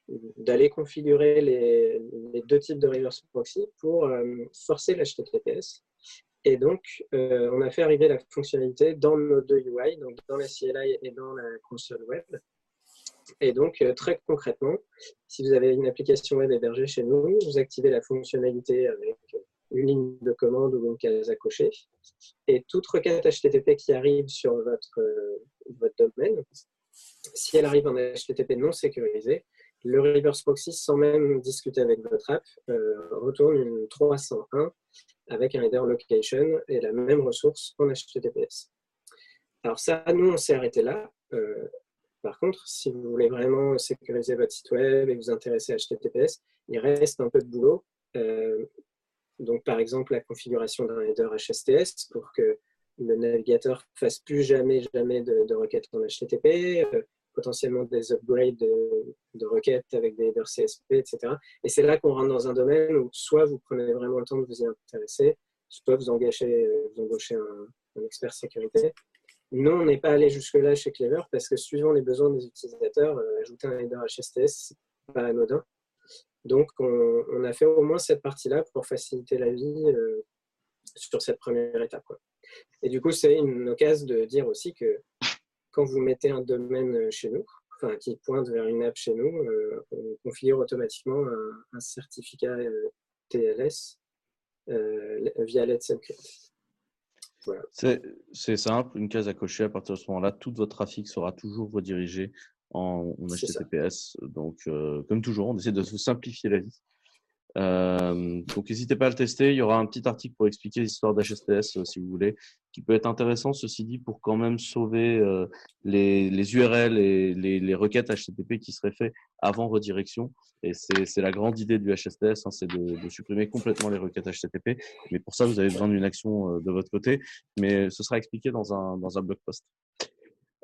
d'aller configurer les, deux types de reverse proxy pour euh, forcer l'HTTPS. Et donc, euh, on a fait arriver la fonctionnalité dans nos deux UI, donc dans la CLI et dans la console web. Et donc, euh, très concrètement, si vous avez une application web hébergée chez nous, vous activez la fonctionnalité avec une ligne de commande ou une case à cocher. Et toute requête HTTP qui arrive sur votre, votre domaine, si elle arrive en HTTP non sécurisé, le reverse proxy, sans même discuter avec votre app, euh, retourne une 301 avec un header location et la même ressource en HTTPS. Alors ça, nous, on s'est arrêté là. Euh, par contre, si vous voulez vraiment sécuriser votre site web et vous intéresser à HTTPS, il reste un peu de boulot. Euh, donc, par exemple, la configuration d'un header HSTS pour que le navigateur fasse plus jamais, jamais de, requêtes en HTTP, potentiellement des upgrades de, requêtes avec des headers CSP, etc. Et c'est là qu'on rentre dans un domaine où soit vous prenez vraiment le temps de vous y intéresser, soit vous engagez, vous embauchez un, expert sécurité. Nous, on n'est pas allé jusque-là chez Clever parce que suivant les besoins des utilisateurs, euh, ajouter un header HSTS, c'est pas anodin. Donc, on, a fait au moins cette partie-là pour faciliter la vie euh, sur cette première étape. Et du coup, c'est une occasion de dire aussi que quand vous mettez un domaine chez nous, enfin, qui pointe vers une app chez nous, euh, on configure automatiquement un, un certificat euh, TLS euh, via Let's Encrypt. Voilà. C'est simple, une case à cocher. À partir de ce moment-là, tout votre trafic sera toujours redirigé en, en HTTPS. Donc, euh, comme toujours, on essaie de vous simplifier la vie. Euh, donc n'hésitez pas à le tester. Il y aura un petit article pour expliquer l'histoire d'HSTS euh, si vous voulez, qui peut être intéressant, ceci dit, pour quand même sauver euh, les, URL et les, requêtes HTTP qui seraient faites avant redirection. Et c'est la grande idée du HSTS, hein, c'est de, supprimer complètement les requêtes HTTP. Mais pour ça, vous avez besoin d'une action de votre côté. Mais ce sera expliqué dans un, dans un blog post.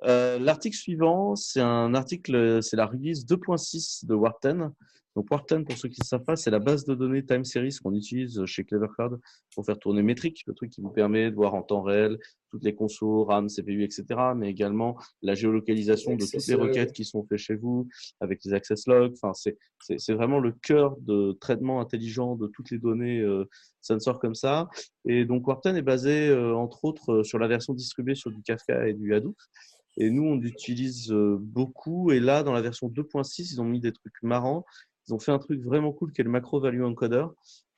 L'article suivant, c'est un article, c'est la release 2.6 de Warten. Donc Warten, pour ceux qui ne savent pas, c'est la base de données time series qu'on utilise chez Clever Cloud pour faire tourner Metric, le truc qui vous permet de voir en temps réel toutes les consos, RAM, CPU, etc. Mais également la géolocalisation de toutes les requêtes qui sont faites chez vous avec les access logs. Enfin, c'est vraiment le cœur de traitement intelligent de toutes les données euh, sensor comme ça. Et donc Warten est basé euh, entre autres euh, sur la version distribuée sur du Kafka et du Hadoop. Et nous, on l'utilise euh, beaucoup. Et là, dans la version 2.6, ils ont mis des trucs marrants. Ils ont fait un truc vraiment cool qui est le macro value encoder,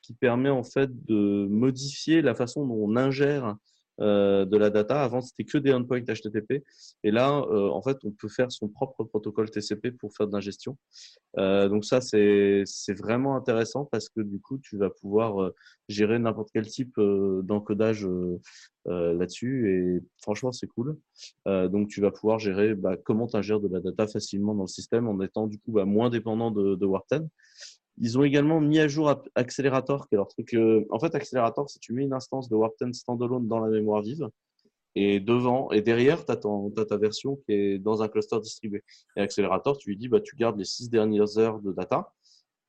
qui permet en fait de modifier la façon dont on ingère euh, de la data. Avant, c'était que des endpoints HTTP. Et là, euh, en fait, on peut faire son propre protocole TCP pour faire de l'ingestion. Euh, donc ça, c'est vraiment intéressant parce que du coup, tu vas pouvoir euh, gérer n'importe quel type euh, d'encodage là-dessus. Et franchement, c'est cool. donc, tu vas pouvoir gérer bah, comment tu ingères de la data facilement dans le système en étant du coup bah, moins dépendant de, de Warten. Ils ont également mis à jour Accelerator, qui est leur truc. Euh, en fait, Accelerator, c'est tu mets une instance de Warp 10 standalone dans la mémoire vive, et devant et derrière, tu as, ta version qui est dans un cluster distribué. Et Accelerator, tu lui dis, bah, tu gardes les six dernières heures de data.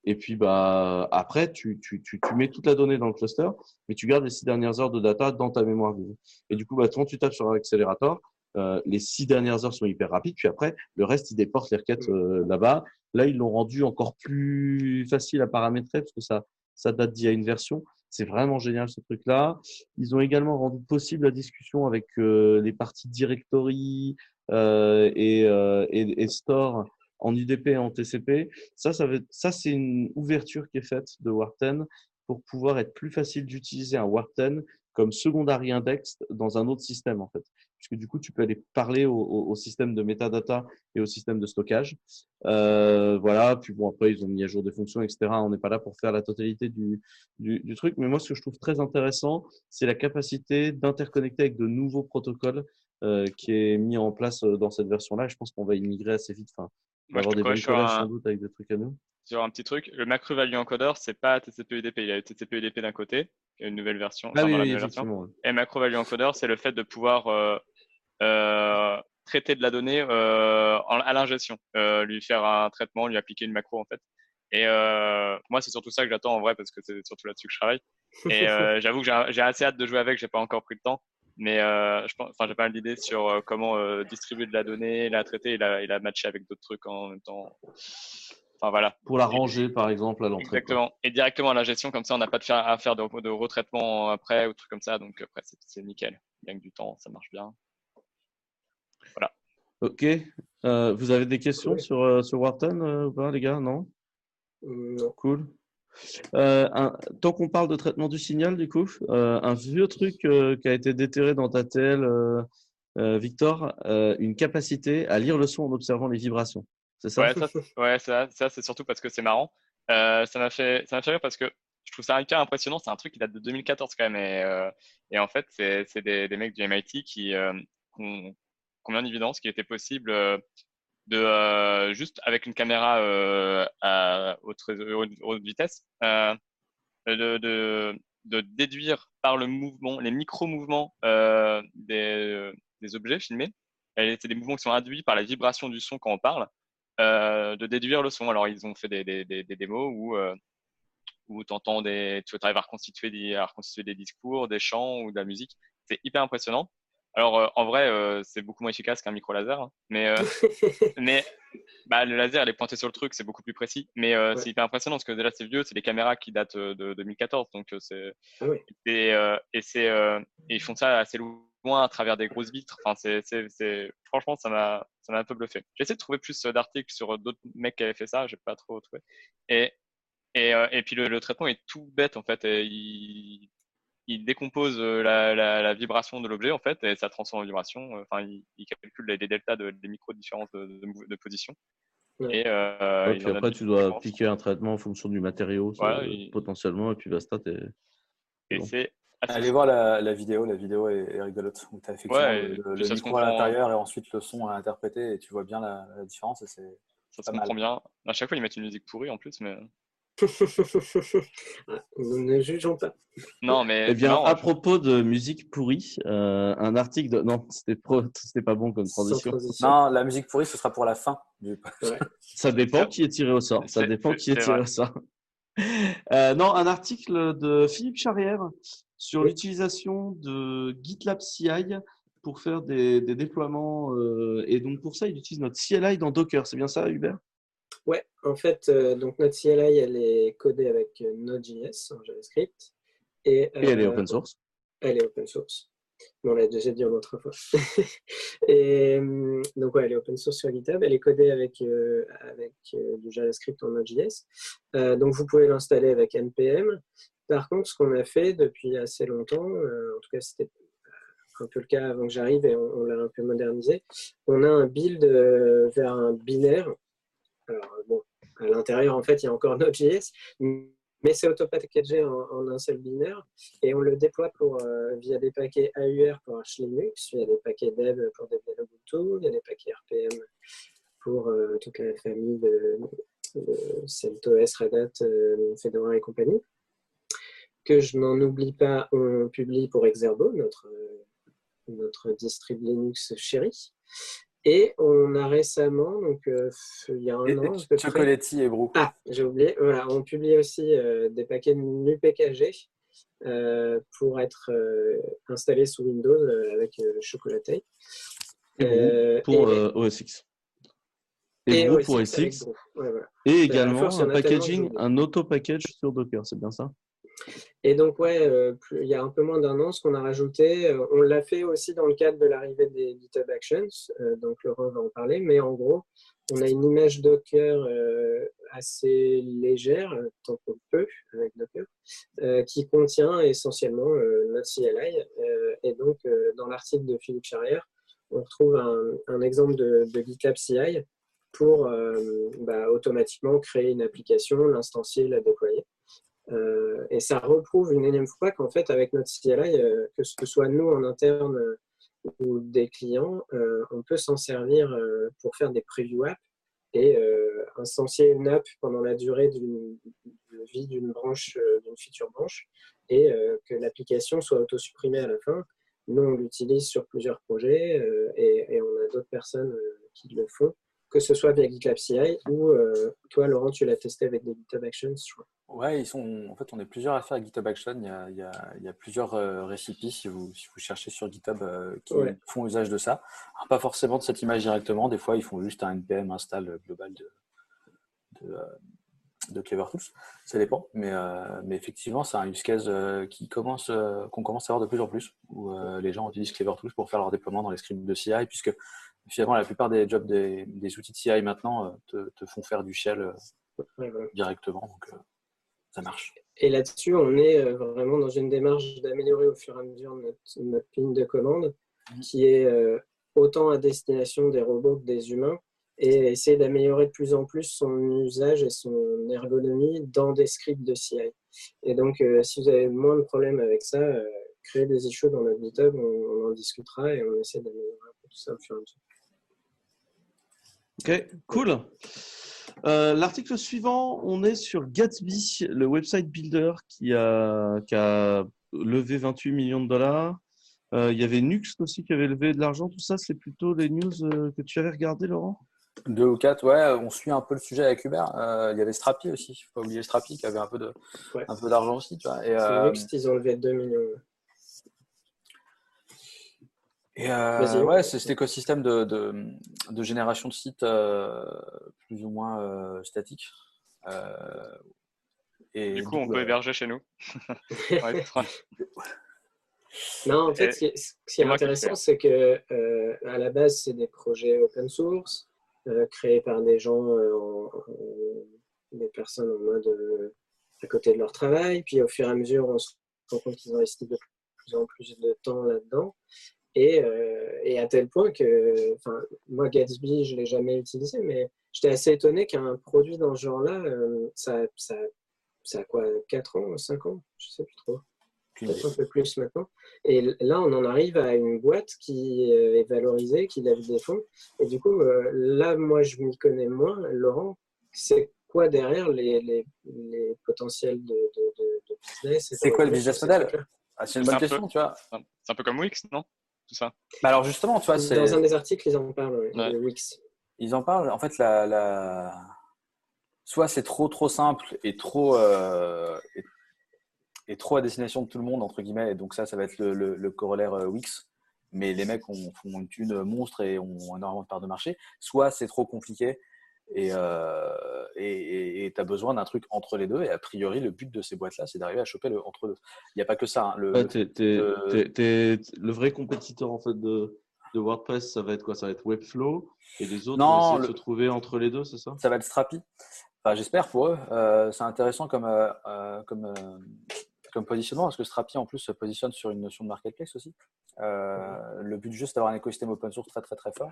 Et puis, bah, après, tu, tu, tu, tu, mets toute la donnée dans le cluster, mais tu gardes les six dernières heures de data dans ta mémoire vive. Et du coup, bah, quand tu tapes sur Accelerator, euh, les six dernières heures sont hyper rapides, puis après, le reste, ils déportent les requêtes euh, là-bas. Là, ils l'ont rendu encore plus facile à paramétrer parce que ça, ça date d'il y a une version. C'est vraiment génial ce truc-là. Ils ont également rendu possible la discussion avec euh, les parties directory et, et, store en UDP et en TCP. Ça, ça, c'est une ouverture qui est faite de Warten pour pouvoir être plus facile d'utiliser un Warten comme secondary index dans un autre système en fait puisque du coup, tu peux aller parler au, système de metadata et au système de stockage. Euh, voilà, puis bon, après, ils ont mis à jour des fonctions, etc. On n'est pas là pour faire la totalité du, du, truc, mais moi, ce que je trouve très intéressant, c'est la capacité d'interconnecter avec de nouveaux protocoles euh, qui est mis en place euh, dans cette version-là. Je pense qu'on va y migrer assez vite. Enfin, on va avoir des bonnes sans doute avec des trucs à nous. Sur un petit truc, le macro value encoder, c'est pas TCP/UDP. Il y a TCP/UDP d'un côté, une nouvelle version. Ah, oui, oui, version. Et macro value encoder, c'est le fait de pouvoir euh, traiter de la donnée euh, à l'ingestion, euh, lui faire un traitement, lui appliquer une macro en fait. Et moi, c'est surtout ça que j'attends en vrai parce que c'est surtout là-dessus que je travaille. Et [laughs] j'avoue que j'ai assez hâte de jouer avec, j'ai pas encore pris le temps. Mais euh, je pense, enfin, j'ai pas mal d'idées sur comment distribuer de la donnée, la traiter et la, et la matcher avec d'autres trucs en même temps. Enfin voilà. Pour la ranger par exemple à l'entrée. Exactement. Et directement à la gestion, comme ça on n'a pas de faire, à faire de, de retraitement après ou trucs comme ça. Donc après c'est nickel. Il gagne du temps, ça marche bien. Ok. Euh, vous avez des questions sur, euh, sur Wharton euh, ou pas, les gars? Non? Cool. tant qu'on parle de traitement du signal, du coup, un vieux truc qui a été déterré dans ta TL, Victor, une capacité à lire le son en observant les vibrations. C'est ça Ouais, ça, ça, c'est surtout parce que c'est marrant. ça m'a fait, ça fait rire parce que je trouve ça hyper impressionnant. C'est un truc qui date de 2014 quand même. Et, et en fait, c'est des, des, mecs du MIT qui, ont, combien d'évidence qu'il était possible euh, de euh, juste avec une caméra euh, à haute, haute, vitesse de, de, de, déduire par le mouvement, les micro-mouvements des, des, objets filmés. C'est des mouvements qui sont induits par la vibration du son quand on parle, de déduire le son. Alors ils ont fait des, des, des, des démos où où entends des, tu arrives à reconstituer des, à reconstituer des discours, des chants ou de la musique. C'est hyper impressionnant. Alors euh, en vrai, euh, c'est beaucoup moins efficace qu'un micro laser, hein. mais euh, [laughs] mais bah, le laser, il est pointé sur le truc, c'est beaucoup plus précis. Mais c'est hyper impressionnant parce que déjà c'est vieux, c'est des caméras qui datent de 2014, donc c'est ah et, et c'est ils font ça assez loin à travers des grosses vitres. Enfin, c'est franchement ça m'a ça m'a un peu bluffé. J'ai essayé de trouver plus d'articles sur d'autres mecs qui avaient fait ça, j'ai pas trop trouvé. Et et, et puis le, traitement est tout bête en fait. Il, il décompose euh, la, la, la vibration de l'objet en fait et ça transforme en vibration. Euh, enfin, il, il calcule les, deltas de, des micro différences de, de, de, position. Et, euh, puis après, tu dois appliquer un traitement en fonction du matériau potentiellement, et puis basta. Et c'est Allez voir la, vidéo, la vidéo est, rigolote, où tu as effectivement le, micro à l'intérieur et ensuite le son à interpréter et tu vois bien la, différence. Et ça se comprend bien. À chaque fois, ils mettent une musique pourrie en plus, mais. Nous ne jugeons pas. Non, mais. Eh bien, à propos de musique pourrie, euh, un article de. Non, c'était pro... pas bon comme transition. Non, la musique pourrie, ce sera pour la fin. Du... Ça dépend qui est tiré au sort. Ça dépend qui est tiré au sort. Euh, non, un article de Philippe Charrière sur l'utilisation de GitLab CI pour faire des, déploiements. Euh, et donc, pour ça, il utilise notre CLI dans Docker. C'est bien ça, Hubert? Ouais, en fait, euh, donc notre CLI, elle est codée avec Node.js en JavaScript. Et, elle est open source Elle est open source. on l'a déjà dit en autre fois. [laughs] et donc, ouais, elle est open source sur GitHub. Elle est codée avec, avec du JavaScript en Node.js. donc, vous pouvez l'installer avec NPM. Par contre, ce qu'on a fait depuis assez longtemps, euh, en tout cas c'était un peu le cas avant que j'arrive et on, l'a un peu modernisé, on a un build euh, vers un binaire. Alors bon, à l'intérieur en fait il y a encore [laughs] Node.js, mais c'est auto-packagé en, un seul binaire et on le déploie pour, euh, via des paquets AUR pour Arch Linux, il y a des paquets dev pour Debian Ubuntu, il y a des paquets RPM pour toute la famille de, de CentOS, Red Hat, Fedora et compagnie que je n'en oublie pas, on publie pour Exerbo, notre, notre distrib Linux chéri. Et on a récemment, donc euh, il y a un an. Chocolatey et Brou. Ah, j'ai oublié. Voilà, on publie aussi euh, des paquets NuPKG euh, pour être installés sous Windows avec Chocolatey. pour OS X. Et, Brou pour OS X. Et également un packaging, un auto-package sur Docker, c'est bien ça? Et donc, ouais, euh, il y a un peu moins d'un an, ce qu'on a rajouté, euh, on l'a fait aussi dans le cadre de l'arrivée des GitHub Actions, euh, donc Laurent va en parler, mais en gros, on a une image Docker assez légère, tant qu'on peut avec Docker, qui contient essentiellement notre CLI. et donc, dans l'article de Philippe Charrière, on retrouve un, exemple de, GitLab CI pour bah, automatiquement créer une application, l'instancier, la déployer. Euh, et ça reprouve une énième fois qu'en fait, avec notre CLI, euh, que ce soit nous en interne euh, ou des clients, on peut s'en servir pour faire des preview apps et instancier une app pendant la durée d'une vie d'une branche, d'une feature branche, et que l'application soit auto-supprimée à la fin. Nous, on l'utilise sur plusieurs projets et, et, on a d'autres personnes qui le font que ce soit via GitLab CI ou euh, toi, Laurent, tu l'as testé avec des GitHub Actions Ouais, ils sont, en fait, on est plusieurs à faire GitHub Action. Il y a, il y a, plusieurs euh, récipes si vous, si vous cherchez sur GitHub euh, qui font usage de ça. pas forcément de cette image directement. Des fois, ils font juste un npm install global de, de, de Clever Tools. Ça dépend. Mais, mais effectivement, c'est un use case qui commence, qu'on commence à voir de plus en plus où les gens utilisent Clever Tools pour faire leur déploiement dans les scripts de CI puisque finalement, la plupart des jobs des, outils de CI maintenant euh, te, font faire du shell euh, directement. Donc, euh, ça marche. Et là-dessus, on est vraiment dans une démarche d'améliorer au fur et à mesure notre, ligne de commande, mmh. qui est autant à destination des robots que des humains, et essayer d'améliorer de plus en plus son usage et son ergonomie dans des scripts de CI. Et donc, si vous avez moins de problèmes avec ça, créez des issues dans notre GitHub, on, en discutera et on essaie d'améliorer un peu tout ça au fur et à mesure. Ok, cool. Euh, l'article suivant, on est sur Gatsby, le website builder qui a, levé 28 millions de dollars. Euh, il y avait Nux aussi qui avait levé de l'argent. Tout ça, c'est plutôt les news euh, que tu avais regardé, Laurent? Deux ou quatre, ouais. On suit un peu le sujet avec Hubert. il y avait Strapi aussi. Il ne faut pas oublier Strapi qui avait un peu d'argent aussi. Tu vois. Et, Nux, ils ont levé 2 millions. Et euh, ouais, c'est cet écosystème de, de, génération de sites euh, plus ou moins euh, statique. et du coup, on peut héberger chez nous. [laughs] non, en fait, ce qui est, intéressant, c'est que à la base, c'est des projets open source créés par des gens, des personnes en mode à côté de leur travail. Puis au fur et à mesure, on se rend compte qu'ils investissent de plus en plus de temps là-dedans. Et, et à tel point que, enfin, moi, Gatsby, je ne l'ai jamais utilisé, mais j'étais assez étonné qu'un produit dans ce genre-là, ça, ça, ça a quoi, 4 ans, 5 ans Je ne sais plus trop. un peu plus maintenant. Et là, on en arrive à une boîte qui est valorisée, qui lève des fonds. Et du coup, là, moi, je m'y connais moins. Laurent, c'est quoi derrière les, les, les potentiels de, de, de, business C'est quoi le business model ah, C'est une bonne question, tu vois. C'est un peu comme Wix, non? Tout ça. Bah alors justement, tu vois, c'est... Dans un des articles, ils en parlent, de Wix. Ils en parlent. En fait, la, la... soit c'est trop trop simple et trop euh, et, trop à destination de tout le monde entre guillemets. Et donc ça, ça va être le, le, corollaire euh, Wix. Mais les mecs ont, font une thune monstre et ont énormément de parts de marché. Soit c'est trop compliqué et et tu as besoin d'un truc entre les deux. Et a priori, le but de ces boîtes-là, c'est d'arriver à choper le entre deux. Il n'y a pas que ça. Hein. Le, le vrai compétiteur en fait de, de WordPress, ça va être quoi? Ça va être Webflow et les autres non, vont essayer de se trouver entre les deux, c'est ça? Ça va être Strapi. Enfin, j'espère pour eux. Euh, c'est intéressant comme, euh, euh, comme, comme positionnement parce que Strapi en plus se positionne sur une notion de marketplace aussi. le but du jeu, c'est d'avoir un écosystème open source très très très fort,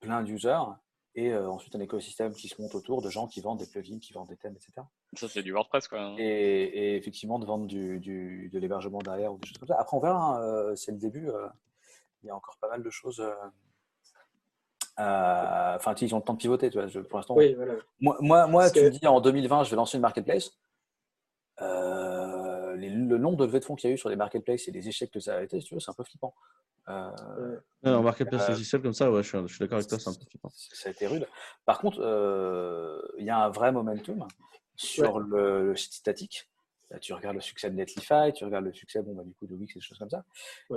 plein d'users et euh, ensuite un écosystème qui se monte autour de gens qui vendent des plugins, qui vendent des thèmes, etc. Ça, c'est du WordPress, quoi. Hein. Et, effectivement, de vendre du, du, de l'hébergement derrière ou des choses comme ça. Après, on verra, hein, euh, c'est le début. Euh, il y a encore pas mal de choses. Enfin, ils ont le temps de pivoter, tu vois, pour l'instant. Oui, voilà. Moi, moi, moi tu me dis en 2020, je vais lancer une marketplace. Le nombre de levées de fonds qu'il y a eu sur les marketplaces et les échecs que ça a été, tu vois, c'est un peu flippant. Euh, en marketplace logiciel comme ça, ouais, je suis, d'accord avec toi, c'est un peu Ça a été rude. Par contre, euh, il y a un vrai momentum sur le, site statique. tu regardes le succès de Netlify, tu regardes le succès bon, bah, du coup, de Wix et des choses comme ça.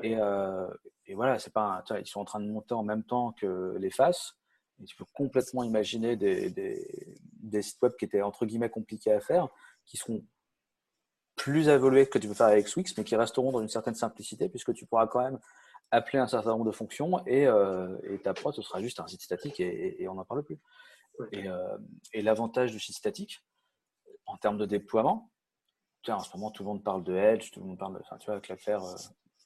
Et, euh, et, voilà, c'est pas ils sont en train de monter en même temps que les faces. Et tu peux complètement imaginer des, des, des, sites web qui étaient entre guillemets compliqués à faire, qui seront plus évolués que tu peux faire avec Wix, mais qui resteront dans une certaine simplicité, puisque tu pourras quand même appeler un certain nombre de fonctions et, euh, et ta prod, ce sera juste un site statique et, on n'en parle plus. Euh, et, l'avantage du site statique, en termes de déploiement, en ce moment, tout le monde parle de Edge, tout le monde parle de. Enfin, tu vois, Cloudflare, euh,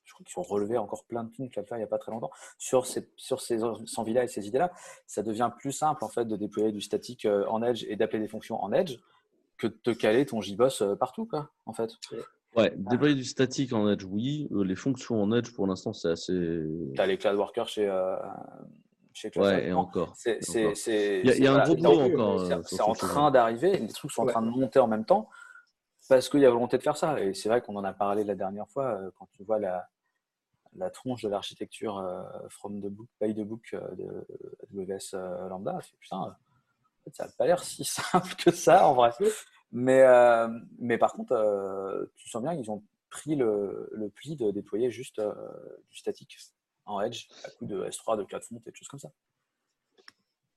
je crois qu'ils ont relevé encore plein de thunes Cloudflare il n'y a pas très longtemps. Sur ces, sur ces envies-là et ces idées-là, ça devient plus simple en fait de déployer du statique en Edge et d'appeler des fonctions en Edge que de te caler ton JBoss partout, quoi, en fait. Ouais, déployer du statique en Edge, oui. Euh, les fonctions en Edge, pour l'instant, c'est assez. Tu as les cloud workers chez, euh, chez Cloud Ouais, et encore. Il y a, un gros boulot encore. C'est euh, en train d'arriver, les trucs sont en train de monter en même temps parce qu'il y a volonté de faire ça. Et c'est vrai qu'on en a parlé la dernière fois quand tu vois la, la tronche de l'architecture from the book, by the book de AWS Lambda. Putain, ça n'a pas l'air si [laughs] simple que ça en vrai. Mais, euh, mais par contre, euh, tu sens bien qu'ils ont pris le, le, pli de déployer juste euh, du statique en Edge à coup de S3, de CloudFront et des choses comme ça.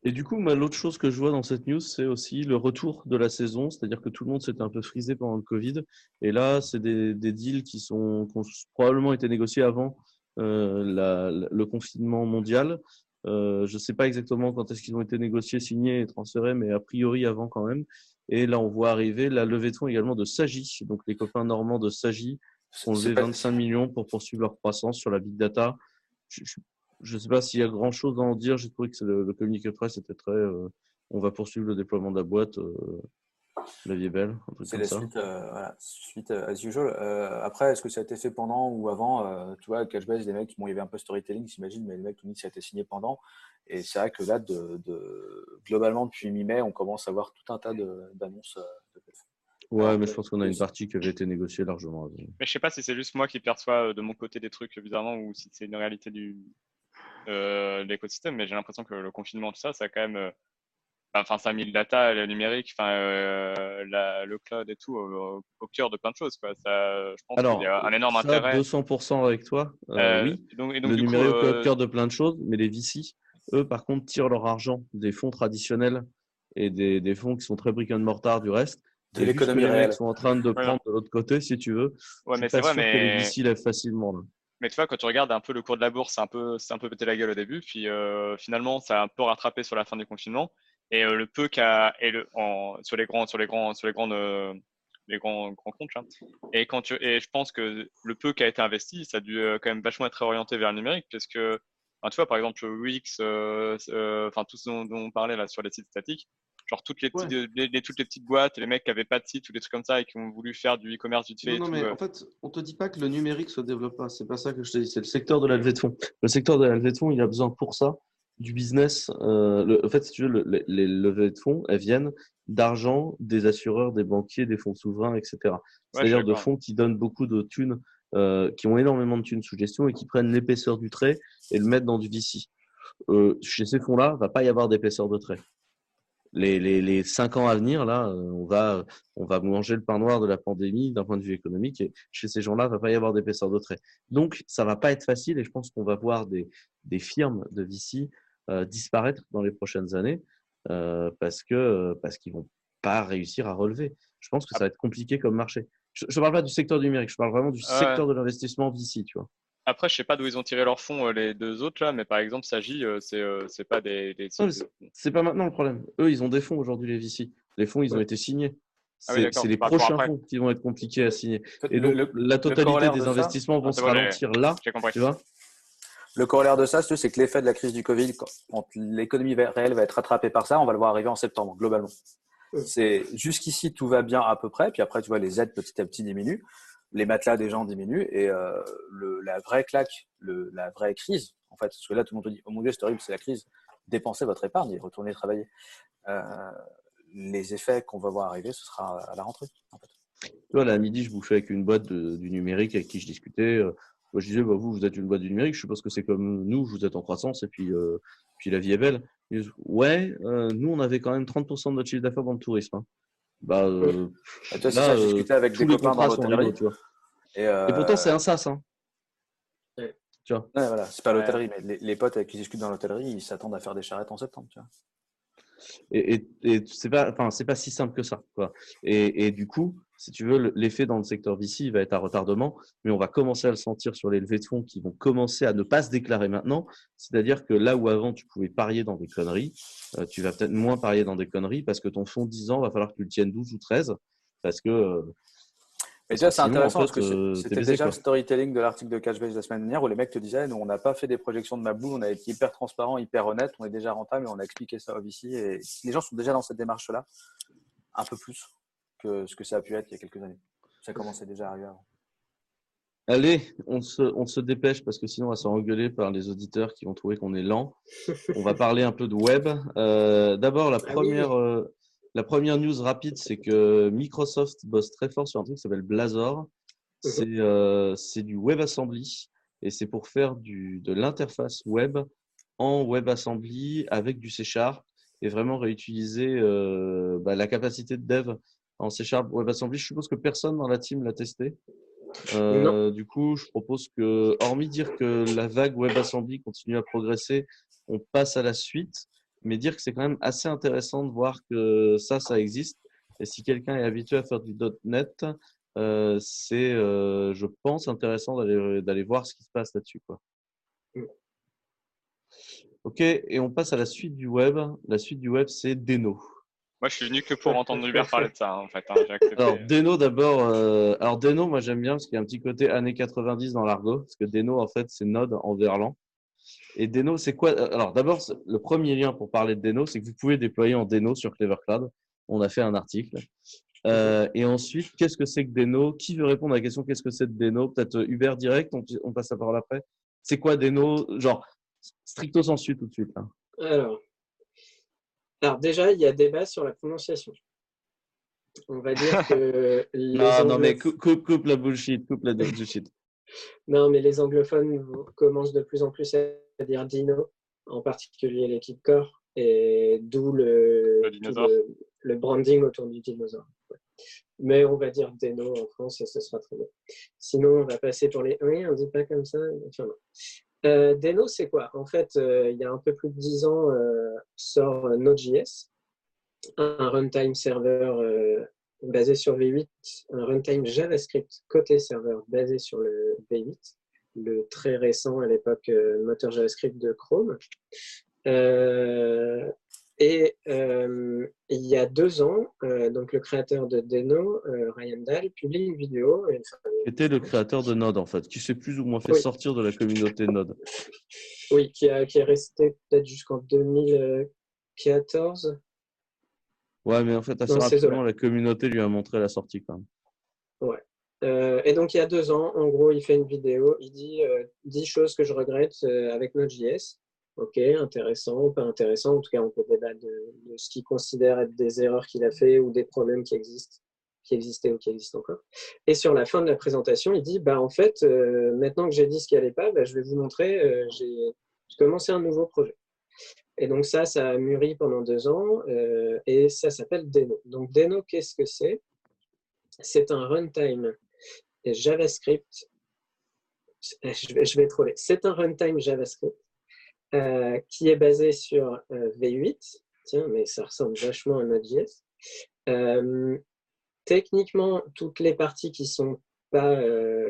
Et du coup, l'autre chose que je vois dans cette news, c'est aussi le retour de la saison, c'est-à-dire que tout le monde s'était un peu frisé pendant le Covid. Et là, c'est des, des, deals qui, sont, qui ont probablement été négociés avant la, le confinement mondial. Je ne sais pas exactement quand est-ce qu'ils ont été négociés, signés et transférés, mais a priori avant quand même. Et là, on voit arriver la levée de fonds également de Sagi. Donc, les copains normands de Sagi ont levé 25 millions pour poursuivre leur croissance sur la big data. Je ne sais pas s'il y a grand chose à en dire. J'ai trouvé que le, le communiqué presse était très. Euh, on va poursuivre le déploiement de la boîte. Euh, la vie est belle. C'est la suite, euh, voilà, suite as usual. après, est-ce que ça a été fait pendant ou avant? Tu vois, Cashbase, les mecs, bon, il y avait un peu storytelling, j'imagine, mais les mecs, tout ça a été signé pendant. Et c'est vrai que là, de, globalement, depuis mi-mai, on commence à voir tout un tas d'annonces. Euh, ouais, mais je pense qu'on a une partie qui avait été négociée largement. Mais je sais pas si c'est juste moi qui perçois euh, de mon côté des trucs bizarrement ou si c'est une réalité du, euh, de l'écosystème, mais j'ai l'impression que le confinement, tout ça, ça a quand même. Enfin, ça a mis le data, le numérique, enfin, le cloud et tout au, cœur de plein de choses. Quoi. Ça, je pense qu'il y a un énorme ça, intérêt. 200% avec toi, oui. Donc, et donc, le numérique au cœur de plein de choses, mais les VC, eux, par contre, tirent leur argent des fonds traditionnels et des, des fonds qui sont très brick and mortar du reste. De l'économie réelle. sont en train de prendre de l'autre côté, si tu veux. Ouais, mais c'est vrai, mais. Que les lèvent facilement. Là. Mais tu vois, quand tu regardes un peu le cours de la bourse, c'est un peu, c'est un peu pété la gueule au début, puis euh, finalement, ça a un peu rattrapé sur la fin du confinement. Et euh, le peu qu'a, et le, en, sur les grands, sur les grands, sur les grandes, euh, les grands, grands comptes. Hein. Et, quand tu, et je pense que le peu qui a été investi, ça a dû quand même vachement être orienté vers le numérique, parce que, tu vois, par exemple, Wix, enfin, tout ce dont, on parlait là sur les sites statiques, genre toutes les, petites, les, toutes les petites boîtes, les mecs qui n'avaient pas de site ou des trucs comme ça et qui ont voulu faire du e-commerce vite fait. Non, mais en fait, on te dit pas que le numérique se développe pas. C'est pas ça que je te dis. C'est le secteur de la levée de fonds. Le secteur de la levée de fonds, il a besoin pour ça du business. Euh, en fait, si tu veux, les levées de fonds, elles viennent d'argent des assureurs, des banquiers, des fonds souverains, etc. C'est-à-dire de fonds qui donnent beaucoup de thunes, euh, qui ont énormément de thunes sous gestion et qui prennent l'épaisseur du trait et le mettent dans du VC. Euh, chez ces fonds-là, il va pas y avoir d'épaisseur de trait. Les, les, les, cinq ans à venir, là, on va, on va manger le pain noir de la pandémie d'un point de vue économique. Et chez ces gens-là, il va pas y avoir d'épaisseur de trait. Donc, ça va pas être facile et je pense qu'on va voir des, des firmes de VC euh, disparaître dans les prochaines années euh, parce que parce qu'ils vont pas réussir à relever. Je pense que ça va être compliqué comme marché. Je ne parle pas du secteur numérique, je parle vraiment du secteur de l'investissement VC, tu vois. Après, je sais pas d'où ils ont tiré leurs fonds, euh, les deux autres là, mais par exemple, Sagi, c'est c'est pas des. des... C'est pas maintenant le problème. Eux, ils ont des fonds aujourd'hui, les VC. Les fonds, ils ont été signés. Ah c'est les prochains fonds qui vont être compliqués à signer. Et donc, la totalité des investissements vont se ralentir là. Tu vois le corollaire de ça, c'est que l'effet de la crise du Covid, quand l'économie réelle va être rattrapée par ça, on va le voir arriver en septembre, globalement. C'est jusqu'ici tout va bien à peu près, puis après tu vois les aides petit à petit diminuent, les matelas des gens diminuent et euh, le, la vraie claque, le, la vraie crise, en fait, parce que là tout le monde te dit oh mon dieu c'est horrible, c'est la crise, dépensez votre épargne et retournez travailler. Euh, les effets qu'on va voir arriver, ce sera à la rentrée. En fait. Tu vois, là, à midi, je bouffais avec une boîte du numérique avec qui je discutais. Euh, moi, je disais, bah, vous, vous êtes une boîte du numérique, je suppose que c'est comme nous, vous êtes en croissance et puis, euh, puis la vie est belle. ouais, euh, nous, on avait quand même 30% de notre chiffre d'affaires dans le tourisme. Hein. Bah, euh, toi, ça, j'ai discuté avec des copains dans l'hôtellerie. Et, et, pourtant, c'est un SaaS. Hein. Tu vois. Ouais, voilà. C'est pas l'hôtellerie, mais les, les, potes avec qui discutent dans l'hôtellerie, ils s'attendent à faire des charrettes en septembre. Tu vois. Et, et, et c'est pas, enfin, c'est pas si simple que ça. Quoi. Et, et du coup, si tu veux, l'effet dans le secteur VC va être à retardement, mais on va commencer à le sentir sur les levées de fonds qui vont commencer à ne pas se déclarer maintenant. C'est-à-dire que là où avant tu pouvais parier dans des conneries, euh, tu vas peut-être moins parier dans des conneries parce que ton fonds 10 ans va falloir que tu le tiennes 12 ou 13 parce que. Euh, mais ça, c'est intéressant parce que euh, c'était déjà le storytelling de l'article de Cashbase la semaine dernière où les mecs te disaient nous, on n'a pas fait des projections de ma boule, on a été hyper transparent, hyper honnête, on est déjà rentable et on a expliqué ça au VC. Et les gens sont déjà dans cette démarche-là, un peu plus ce que ça a pu être il y a quelques années. Ça commençait déjà à arriver avant. Allez, on se, on se dépêche parce que sinon on va se engueuler par les auditeurs qui vont trouver qu'on est lent. On va parler un peu de web. Euh, d'abord, la, ah première, euh, la première news rapide, c'est que Microsoft bosse très fort sur un truc qui s'appelle Blazor. C'est euh, du WebAssembly et c'est pour faire du, de l'interface web en WebAssembly avec du C Sharp et vraiment réutiliser bah, la capacité de dev en C Sharp WebAssembly. Je suppose que personne dans la team l'a testé. Euh, du coup, je propose que, hormis dire que la vague WebAssembly continue à progresser, on passe à la suite, mais dire que c'est quand même assez intéressant de voir que ça, ça existe. Et si quelqu'un est habitué à faire du .NET, euh, c'est, euh, je pense, intéressant d'aller, d'aller voir ce qui se passe là-dessus. Quoi. Mm. Ok, et on passe à la suite du web. La suite du web, c'est Deno. Moi, je suis venu que pour entendre Hubert parler de ça, en fait. Hein, alors, Deno, d'abord. Euh... Alors, Deno, moi, j'aime bien parce qu'il y a un petit côté années 90 dans l'argot. Parce que Deno, en fait, c'est Node en verlan. Et Deno, c'est quoi Alors, d'abord, le premier lien pour parler de Deno, c'est que vous pouvez déployer en Deno sur Clever Cloud. On a fait un article. Euh, et ensuite, qu'est-ce que c'est que Deno? Qui veut répondre à la question qu'est-ce que c'est de Deno? Peut-être euh, Hubert direct, on, on, passe la parole après. C'est quoi Deno? Genre, stricto sensu tout de suite. Là. Alors, alors déjà, il y a débat sur la prononciation. On va dire [laughs] que les non, non, mais coupe, coupe, la bullshit, coupe la bullshit. non, mais les anglophones commencent de plus en plus à dire Dino, en particulier l'équipe Core, et d'où le, le, branding autour du dinosaure. Mais on va dire Deno en France et ce sera très bien. Sinon, on va passer pour les. Oui, on ne dit pas comme ça. Enfin, euh, Deno, c'est quoi? En fait, euh, il y a un peu plus de 10 ans, euh, sort Node.js, un runtime serveur basé sur V8, un runtime JavaScript côté serveur basé sur le V8, le très récent à l'époque moteur JavaScript de Chrome. Et euh, il y a deux ans, euh, donc le créateur de Deno, euh, Ryan Dahl, publie une vidéo. Qui était le créateur de Node, en fait, qui s'est plus ou moins fait sortir de la communauté Node. Oui, qui, a, qui est resté peut-être jusqu'en 2014. Ouais, mais en fait, assez rapidement, la communauté lui a montré la sortie quand même. Ouais. et donc, il y a deux ans, en gros, il fait une vidéo. Il dit 10 choses que je regrette avec Node.js. Ok, intéressant, pas intéressant. En tout cas, on peut débattre de, ce qu'il considère être des erreurs qu'il a fait ou des problèmes qui existent, qui existaient ou qui existent encore. Et sur la fin de la présentation, il dit bah en fait, euh, maintenant que j'ai dit ce qui allait pas, bah, je vais vous montrer. Euh, j'ai commencé un nouveau projet. Et donc ça, ça a mûri pendant deux ans euh, et ça s'appelle Deno. Donc Deno, qu'est-ce que c'est? C'est un runtime JavaScript. Je vais, je vais troller. C'est un runtime JavaScript euh, qui est basé sur euh, V8. Tiens, mais ça ressemble vachement à Node.js. Euh, techniquement, toutes les parties qui sont pas,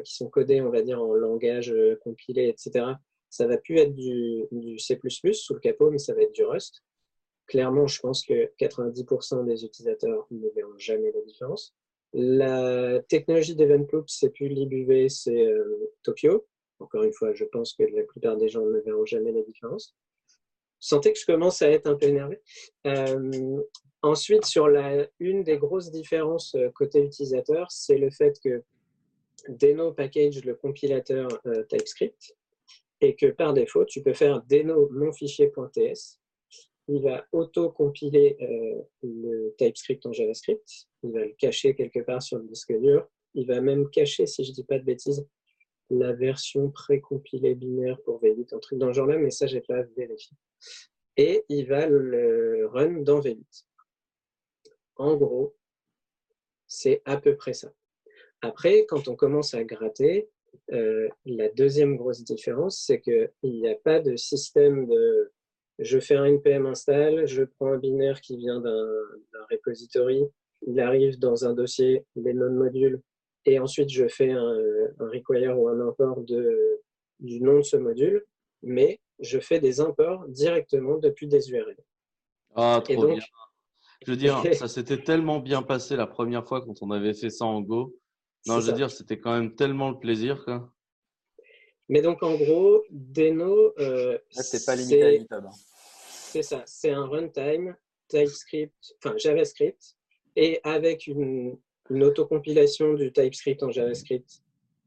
qui sont codées, on va dire, en langage compilé, etc., ça va plus être du, du, C++ sous le capot, mais ça va être du Rust. Clairement, je pense que 90% des utilisateurs ne verront jamais la différence. La technologie d'Event Loop, c'est plus LibUV, c'est Tokyo. Encore une fois, je pense que la plupart des gens ne verront jamais la différence. Sentez que je commence à être un peu énervé. Euh, ensuite, sur la, une des grosses différences euh, côté utilisateur, c'est le fait que Deno package le compilateur euh, TypeScript et que par défaut, tu peux faire Deno mon fichier.ts. Il va auto-compiler le TypeScript en JavaScript. Il va le cacher quelque part sur le disque dur. Il va même cacher, si je ne dis pas de bêtises, la version précompilée binaire pour V8, un truc dans ce genre-là, mais ça, j'ai pas vérifié. Et il va le run dans V8. En gros, c'est à peu près ça. Après, quand on commence à gratter, euh, la deuxième grosse différence, c'est qu'il n'y a pas de système de je fais un npm install, je prends un binaire qui vient d'un repository, il arrive dans un dossier, les non-modules, et ensuite je fais un, un require ou un import de, du nom de ce module, mais je fais des imports directement depuis des URL. Ah, trop bien. Je veux dire, [laughs] ça s'était tellement bien passé la première fois quand on avait fait ça en Go. Non, je veux dire, c'était quand même tellement le plaisir. Quoi. Mais donc, en gros, Deno. Euh, c'est pas limité à GitHub. Hein. C'est ça, c'est un runtime TypeScript, enfin JavaScript, et avec une, une autocompilation du TypeScript en JavaScript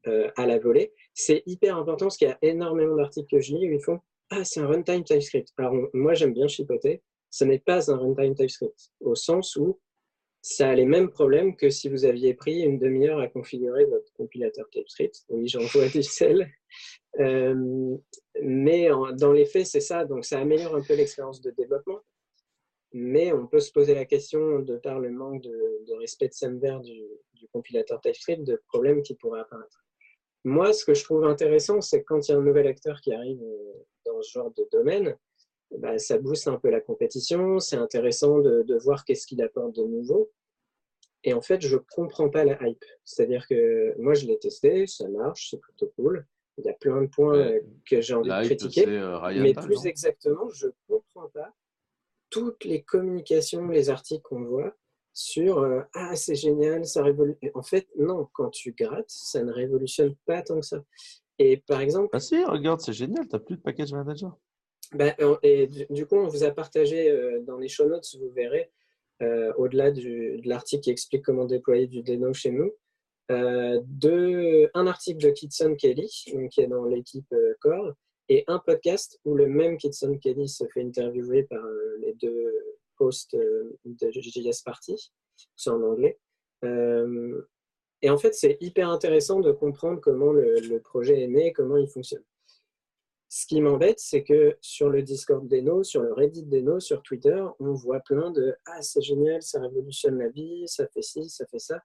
euh, à la volée. C'est hyper important parce qu'il y a énormément d'articles que je lis où ils font Ah, c'est un runtime TypeScript. Alors, moi, j'aime bien chipoter. Ce n'est pas un runtime TypeScript, au sens où ça a les mêmes problèmes que si vous aviez pris une demi-heure à configurer votre compilateur TypeScript. Oui, j'en vois du sel. Euh, mais dans les faits, c'est ça. Donc, ça améliore un peu l'expérience de développement mais on peut se poser la question, de par le manque de, respect de SEMVer du, du compilateur TypeScript, de problèmes qui pourraient apparaître. Moi, ce que je trouve intéressant, c'est que quand il y a un nouvel acteur qui arrive euh, dans ce genre de domaine, bah, ça booste un peu la compétition, c'est intéressant de, voir qu'est-ce qu'il apporte de nouveau. Et en fait, je ne comprends pas la hype. C'est-à-dire que moi, je l'ai testé, ça marche, c'est plutôt cool. Il y a plein de points que j'ai envie de critiquer. Euh, mais plus exactement, je ne comprends pas toutes les communications, les articles qu'on voit sur euh, Ah, c'est génial, ça révolutionne. En fait, non, quand tu grattes, ça ne révolutionne pas tant que ça. Et par exemple. Ah si, regarde, c'est génial, tu n'as plus de package manager. Ben, et du, coup, on vous a partagé euh, dans les show notes, vous verrez, euh, au-delà de l'article qui explique comment déployer du Deno chez nous, de, un article de Kitson Kelly, qui est dans l'équipe Core, et un podcast où le même Kitson Kelly se fait interviewer par euh, les deux hosts euh, de JS Party, c'est en anglais. Euh, et en fait, c'est hyper intéressant de comprendre comment le, projet est né, comment il fonctionne. Ce qui m'embête, c'est que sur le Discord d'Eno, sur le Reddit d'Eno, sur Twitter, on voit plein de Ah, c'est génial, ça révolutionne la vie, ça fait ci, ça fait ça.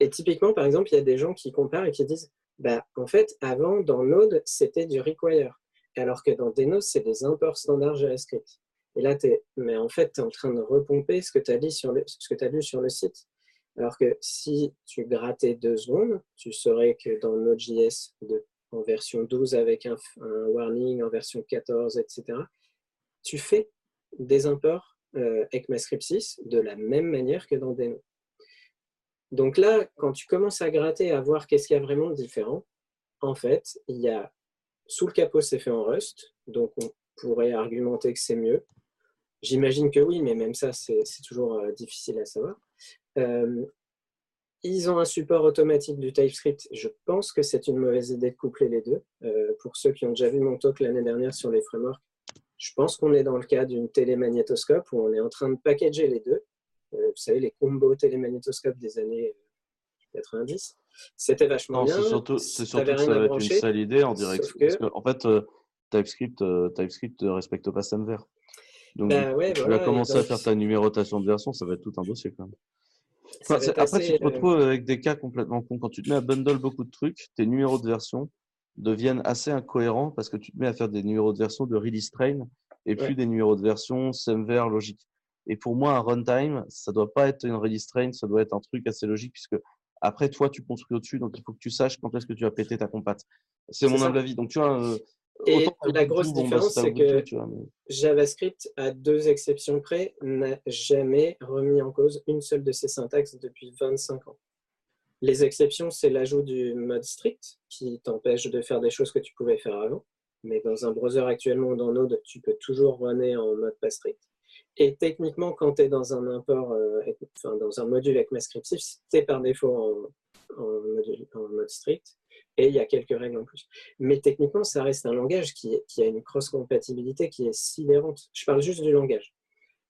Et typiquement, par exemple, il y a des gens qui comparent et qui disent bah, en fait, avant, dans Node, c'était du require. Alors que dans Deno, c'est des imports standards JavaScript. Et là, es, mais en fait, tu es en train de repomper ce que tu as, lu sur le, lu sur le site. Alors que si tu grattais deux secondes, tu saurais que dans Node.js en version 12 avec un, warning, en version 14, etc., tu fais des imports euh, ECMAScript 6 de la même manière que dans Deno. Donc là, quand tu commences à gratter, à voir qu'est-ce qu'il y a vraiment de différent, en fait, il y a sous le capot, c'est fait en Rust, donc on pourrait argumenter que c'est mieux. J'imagine que oui, mais même ça, c'est toujours euh, difficile à savoir. Euh, ils ont un support automatique du TypeScript. Je pense que c'est une mauvaise idée de coupler les deux. Euh, pour ceux qui ont déjà vu mon talk l'année dernière sur les frameworks, je pense qu'on est dans le cas d'une télémagnétoscope où on est en train de packager les deux. Vous savez, les combos télémagnétoscopes des années 90. C'était vachement bien. C'est surtout, surtout que ça va être une sale idée en direct. en fait, TypeScript, TypeScript ne respecte pas SAMVer. Donc, bah tu vas commencer à faire ta numérotation de version, ça va être tout un dossier quand même. après, tu te euh, retrouves avec des cas complètement cons. Quand tu te mets à bundle beaucoup de trucs, tes numéros de version deviennent assez incohérents parce que tu te mets à faire des numéros de version de release train et plus des numéros de version semver logique. Et pour moi, un runtime, ça doit pas être une release train, ça doit être un truc assez logique puisque après, toi, tu construis au-dessus, donc il faut que tu saches quand est-ce que tu vas péter ta compat. C'est mon humble avis. Donc, tu vois, euh, et la grosse bah, différence, c'est que JavaScript, à deux exceptions près, n'a jamais remis en cause une seule de ses syntaxes depuis 25 ans. Les exceptions, c'est l'ajout du mode strict qui t'empêche de faire des choses que tu pouvais faire avant. Mais dans un browser actuellement ou dans Node, tu peux toujours runner en mode pas strict. Et techniquement, quand tu es dans un import, euh, enfin, dans un module ECMAScript, c'est par défaut en, mode strict et il y a quelques règles en plus. Mais techniquement, ça reste un langage qui, a une cross-compatibilité qui est sidérante. Je parle juste du langage.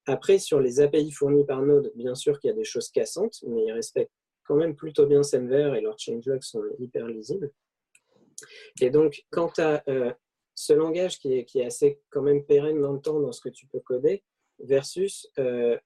Après, sur les API fournis par Node, bien sûr qu'il y a des choses cassantes, mais ils respectent quand même plutôt bien Semver et leurs changelogs sont hyper lisibles. Et donc, quand tu as euh, ce langage qui est, qui est, assez quand même pérenne dans le temps dans ce que tu peux coder, versus euh,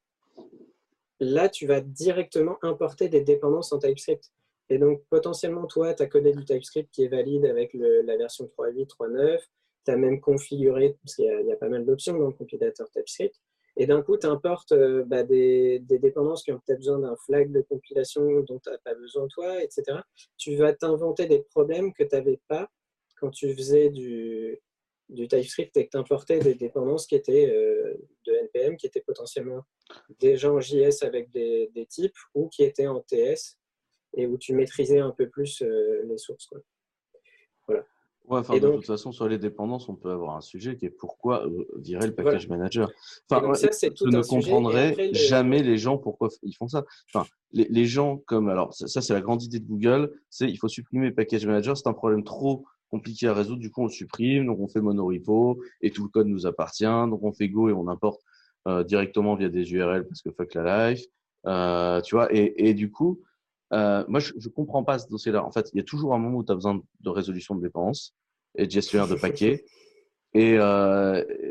là, tu vas directement importer des dépendances en TypeScript. Et donc, potentiellement, toi, tu as codé du TypeScript qui est valide avec la version 3.8, 3.9. Tu as même configuré, parce qu'il y, a pas mal d'options dans le compilateur TypeScript. Et d'un coup, tu importes euh, bah, des, dépendances qui ont peut-être besoin d'un flag de compilation dont tu n'as pas besoin toi, etc. Tu vas t'inventer des problèmes que tu n'avais pas quand tu faisais du, du TypeScript et que tu importais des dépendances qui étaient euh, de NPM, qui étaient potentiellement déjà en JS avec des, des types ou qui étaient en TS et où tu maîtrisais un peu plus euh, les sources. Quoi. Voilà. Ouais, de toute façon, sur les dépendances, on peut avoir un sujet qui est pourquoi euh, virer le package manager. Enfin, ça, je ne comprendrai jamais les gens pourquoi ils font ça. Enfin, les, les gens comme alors ça, c'est la grande idée de Google, c'est il faut supprimer le package manager. C'est un problème trop compliqué à résoudre. Du coup, on supprime, donc on fait monorepo et tout le code nous appartient. Donc on fait Go et on importe euh, directement via des URL parce que fuck la life. Euh, tu vois, et, et du coup, euh, moi, je ne comprends pas ce dossier-là. En fait, il y a toujours un moment où tu as besoin de résolution de dépenses et de gestionnaire de paquets. [laughs] Et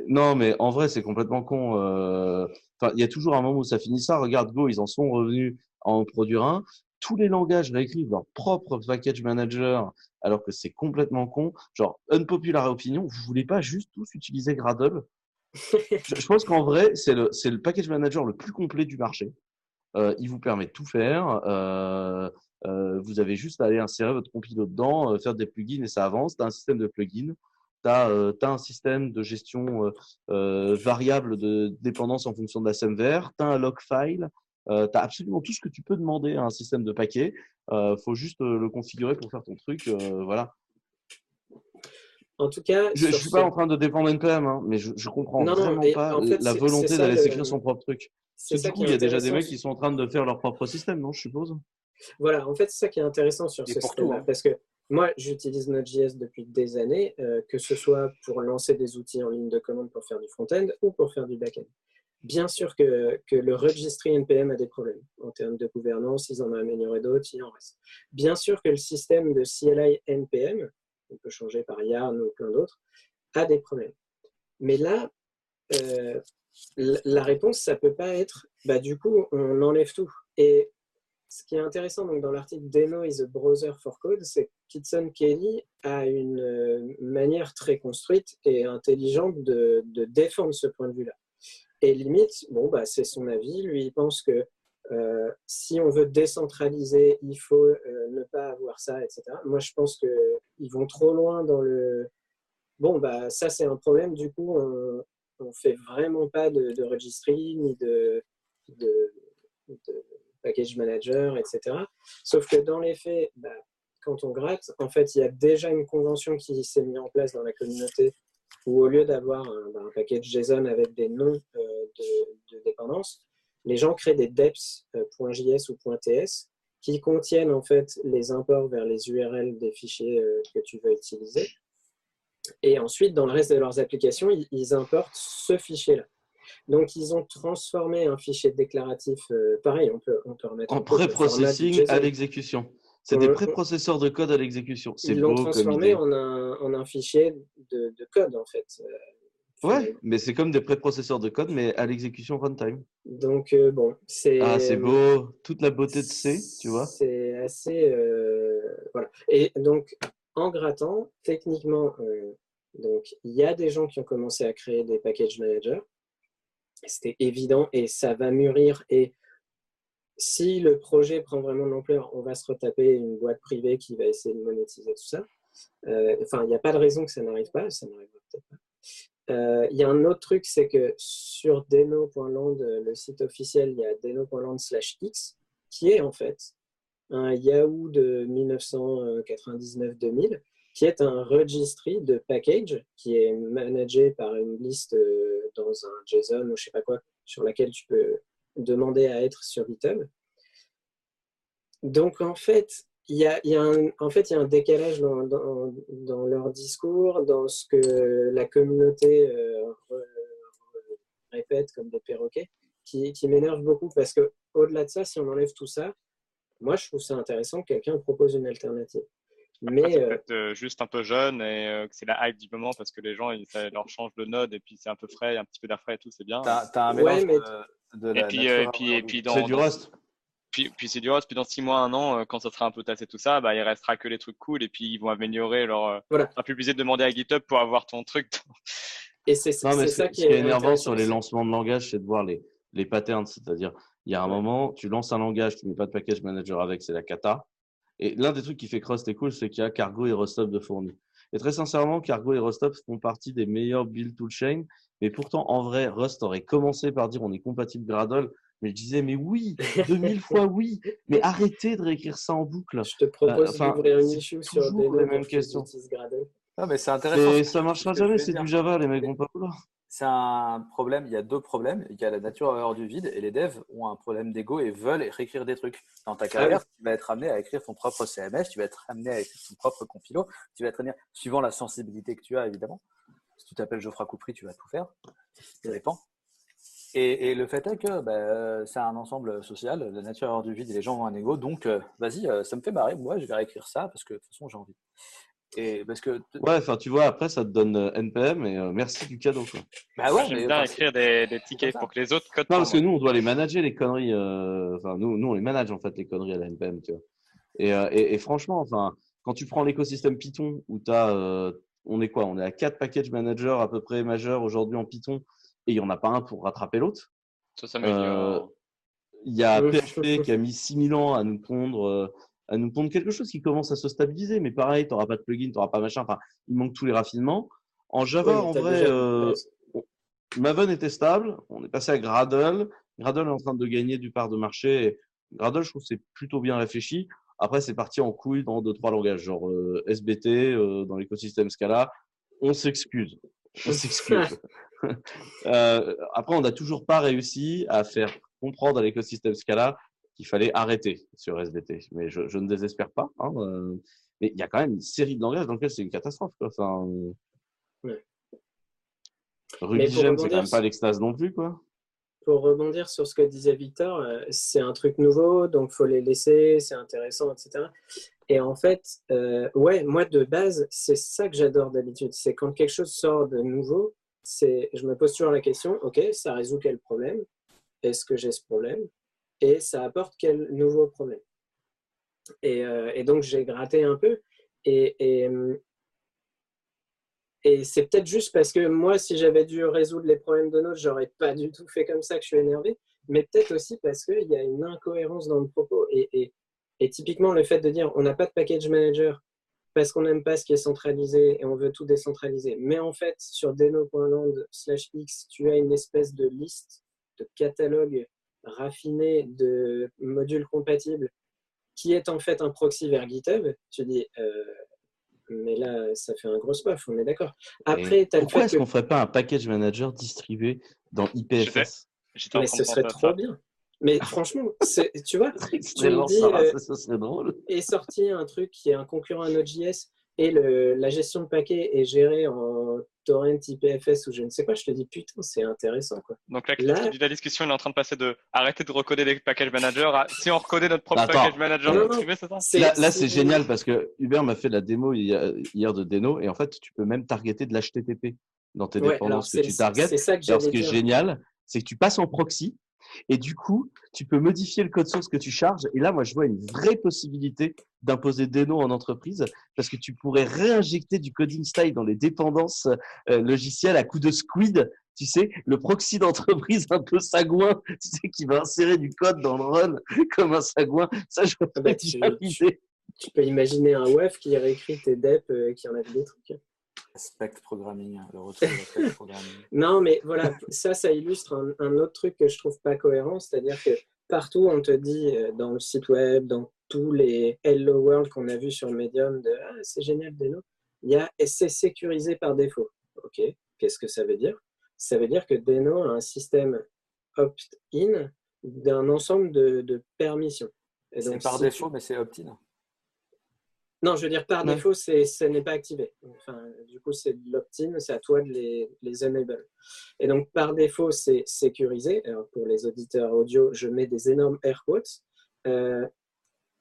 non, mais en vrai, c'est complètement con. Enfin, il y a toujours un moment où ça finit ça. Regarde Go, ils en sont revenus à en produire un. Tous les langages réécrivent leur propre package manager, alors que c'est complètement con. Genre, unpopular opinion, vous voulez pas juste tous utiliser Gradle? Je, pense qu'en vrai, c'est le, package manager le plus complet du marché. Euh, il vous permet de tout faire. Euh, euh, vous avez juste à aller insérer votre compilo dedans, faire des plugins et ça avance. Tu as un système de plugins. Tu as, un système de gestion variable de dépendance en fonction de la SMVR. Tu as un log file. Tu as absolument tout ce que tu peux demander à un système de paquet. Il faut juste le configurer pour faire ton truc. voilà. En tout cas, je ne suis pas en train de dépendre NPM, hein, mais je, je comprends vraiment pas la volonté d'aller s'écrire son propre truc. C'est du coup, il y a déjà des mecs qui sont en train de faire leur propre système, non, je suppose Voilà, en fait, c'est ça qui est intéressant sur ce système hein. parce que moi, j'utilise Node.js depuis des années, euh, que ce soit pour lancer des outils en ligne de commande pour faire du front-end ou pour faire du back-end. Bien sûr que, le registry NPM a des problèmes en termes de gouvernance, ils en ont amélioré d'autres, il en reste. Bien sûr que le système de CLI NPM, on peut changer par Yarn ou plein d'autres, a des problèmes. Mais là, euh, la réponse, ça peut pas être, bah, du coup, on enlève tout. Et ce qui est intéressant donc, dans l'article Deno is a browser for code, c'est que Kitson Kelly a une euh, manière très construite et intelligente de, défendre ce point de vue-là. Et limite, bon, bah, c'est son avis. Lui, il pense que euh, si on veut décentraliser, il faut euh, ne pas avoir ça, etc. Moi, je pense qu'ils vont trop loin dans le. Bon, bah, ça, c'est un problème. Du coup, on, on fait vraiment pas de, de registry ni de, de, package manager, etc. Sauf que dans les faits, bah, quand on gratte, en fait, il y a déjà une convention qui s'est mise en place dans la communauté où au lieu d'avoir un, bah, package JSON avec des noms euh, de, de dépendance, les gens créent des deps.js ou .ts qui contiennent en fait les imports vers les URL des fichiers euh, que tu veux utiliser. Et ensuite, dans le reste de leurs applications, ils, importent ce fichier-là. Donc, ils ont transformé un fichier déclaratif, euh, pareil, on peut, on peut remettre en pré-processing à l'exécution. C'est des préprocesseurs de code à l'exécution. Ils l'ont transformé en un, en un, fichier de, de, code, en fait. Euh, ouais, mais c'est comme des préprocesseurs de code, mais à l'exécution runtime. Donc, euh, bon, c'est. Ah, c'est beau. Toute la beauté de C, tu vois. C'est assez. voilà. Et donc, en grattant, techniquement, euh, donc il y a des gens qui ont commencé à créer des package managers. C'était évident et ça va mûrir. Et si le projet prend vraiment de l'ampleur, on va se retaper une boîte privée qui va essayer de monétiser tout ça. Euh, enfin, il n'y a pas de raison que ça n'arrive pas. Ça n'arrivera peut-être pas. Euh, il y a un autre truc, c'est que sur deno.land, le site officiel, il y a deno.land/x, qui est en fait un Yahoo de 1999-2000, qui est un registry de package qui est managé par une liste euh, dans un JSON ou je sais pas quoi, sur laquelle tu peux demander à être sur GitHub. Donc en fait, il y a, un, décalage dans, dans, leur discours, dans ce que la communauté euh, répète comme des perroquets, qui, qui m'énerve beaucoup parce que au-delà de ça, si on enlève tout ça, moi, je trouve ça intéressant que quelqu'un propose une alternative. Mais euh, peut-être euh, juste un peu jeune et euh, que c'est la hype du moment parce que les gens, ils, ça leur change de node et puis c'est un peu frais, un petit peu d'air frais et tout, c'est bien. T'as, as un mélange de, et puis, et puis, et puis dans, c'est du Rust. Puis, puis c'est du Rust. Puis dans six mois, un an, quand ça sera un peu tassé tout ça, bah, il restera que les trucs cool et puis ils vont améliorer leur. Voilà. Un peu obligé de demander à GitHub pour avoir ton truc. et c'est, ça qui est, est énervant sur les lancements de langage, c'est de voir les, les patterns, c'est-à-dire il y a un moment, tu lances un langage, tu mets pas de package manager avec, c'est la cata. Et l'un des trucs qui fait que Rust est cool, c'est qu'il y a Cargo et Rustop de fourni. Et très sincèrement, Cargo et Rustop font partie des meilleurs build toolchain. Mais pourtant, en vrai, Rust aurait commencé par dire on est compatible Gradle. Mais je disais, mais oui, [laughs] 2000 fois oui. Mais arrêtez de réécrire ça en boucle. Je te propose euh, d'ouvrir une issue sur des les mêmes questions. Non, mais c'est intéressant. Et ça marchera jamais, c'est du Java, les mecs vont pas vouloir c'est un problème. Il y a deux problèmes. Il y a la nature hors du vide et les devs ont un problème d'ego et veulent réécrire des trucs. Dans ta carrière, tu vas être amené à écrire ton propre CMS, tu vas être amené à écrire ton propre compilo, tu vas être amené, suivant la sensibilité que tu as évidemment. Si tu t'appelles Geoffroy Coupry, tu vas tout faire. Ça dépend. Et, le fait est que bah, c'est un ensemble social, la nature hors du vide et les gens ont un ego. Donc, euh, vas-y, euh, ça me fait marrer. Moi, je vais réécrire ça parce que de toute façon, j'ai envie. Et parce que ouais, enfin tu vois, après ça te donne euh, NPM et euh, merci du cadeau. Quoi. Bah ouais, j'aime bien écrire des, des tickets pour que les autres codent. Non, parce que nous on doit les manager les conneries. Euh, enfin nous, nous on les manage en fait les conneries à la NPM, tu vois. Et, et, et franchement, enfin quand tu prends l'écosystème Python où tu as, on est quoi On est à quatre package managers à peu près majeurs aujourd'hui en Python et il y en a pas un pour rattraper l'autre. Ça, ça. Il y a PHP qui a mis 6000 ans à nous pondre nous pondre quelque chose qui commence à se stabiliser. Mais pareil, tu n'auras pas de plugin, tu n'auras pas machin. Enfin, il manque tous les raffinements. En Java, en vrai, euh, Maven était stable. On est passé à Gradle. Gradle est en train de gagner du part de marché. Gradle, je trouve, c'est plutôt bien réfléchi. Après, c'est parti en couille dans deux, trois langages, genre euh, SBT, euh, dans l'écosystème Scala. On s'excuse. On s'excuse. [laughs] après, on n'a toujours pas réussi à faire comprendre à l'écosystème Scala il fallait arrêter sur SBT. Mais je, ne désespère pas. Hein, euh, mais il y a quand même une série de langages dans lesquels c'est une catastrophe. Quoi. Enfin, ouais. c'est quand même pas l'extase non plus. Quoi. Pour rebondir sur ce que disait Victor, euh, c'est un truc nouveau, donc faut les laisser, c'est intéressant, etc. Et en fait, euh, ouais, moi de base, c'est ça que j'adore d'habitude. C'est quand quelque chose sort de nouveau, c'est, je me pose toujours la question, ok, ça résout quel problème? Est-ce que j'ai ce problème? Et ça apporte quel nouveau problème. Et, euh, et donc, j'ai gratté un peu. Et, et, c'est peut-être juste parce que moi, si j'avais dû résoudre les problèmes de Node, j'aurais pas du tout fait comme ça que je suis énervé. Mais peut-être aussi parce qu'il y a une incohérence dans le propos. Et, et, typiquement, le fait de dire on n'a pas de package manager parce qu'on n'aime pas ce qui est centralisé et on veut tout décentraliser. Mais en fait, sur deno.land slash x, tu as une espèce de liste, de catalogue raffiné de modules compatibles qui est en fait un proxy vers GitHub. Tu dis, euh, mais là, ça fait un gros buff, on est d'accord. Après, Pourquoi est-ce qu'on ne ferait pas un package manager distribué dans IPFS Mais ce serait trop bien. Mais franchement, tu vois, [laughs] tu me dis, euh, ça est sorti un truc qui est un concurrent à Node.js et le, la gestion de paquets est gérée en torrent IPFS ou je ne sais quoi, je te dis putain, c'est intéressant. Quoi. Donc là, la discussion est en train de passer de arrêter de recoder les package managers à si on recodait notre propre package manager c'est ça Là, c'est génial parce que Hubert m'a fait la démo hier, de Deno et en fait, tu peux même targeter de l'HTTP dans tes dépendances que tu targetes. C'est ça que alors, ce qui est génial, c'est que tu passes en proxy et du coup, tu peux modifier le code source que tu charges. Et là, moi, je vois une vraie possibilité d'imposer des noms en entreprise parce que tu pourrais réinjecter du coding style dans les dépendances euh, logicielles à coup de squid. Tu sais, le proxy d'entreprise un peu sagouin, tu sais, qui va insérer du code dans le run comme un sagouin. Ça, je vois ah bah, tu, tu, peux imaginer un WEF qui réécrit tes dep et qui enlève des trucs. Aspect programming, hein, le retour programming. [laughs] non, mais voilà, ça, ça illustre un, un, autre truc que je trouve pas cohérent, c'est-à-dire que partout, on te dit euh, dans le site web, dans tous les Hello World qu'on a vu sur Medium de ah, c'est génial Deno, il y a c'est sécurisé par défaut. Ok, qu'est-ce que ça veut dire? Ça veut dire que Deno a un système opt-in d'un ensemble de, de permissions. C'est par défaut, mais c'est opt-in. Non, je veux dire, par défaut, ce n'est pas activé. Enfin, du coup, c'est l'opt-in, c'est à toi de les, les enable. Et donc, par défaut, c'est sécurisé. Alors, pour les auditeurs audio, je mets des énormes air quotes. Euh,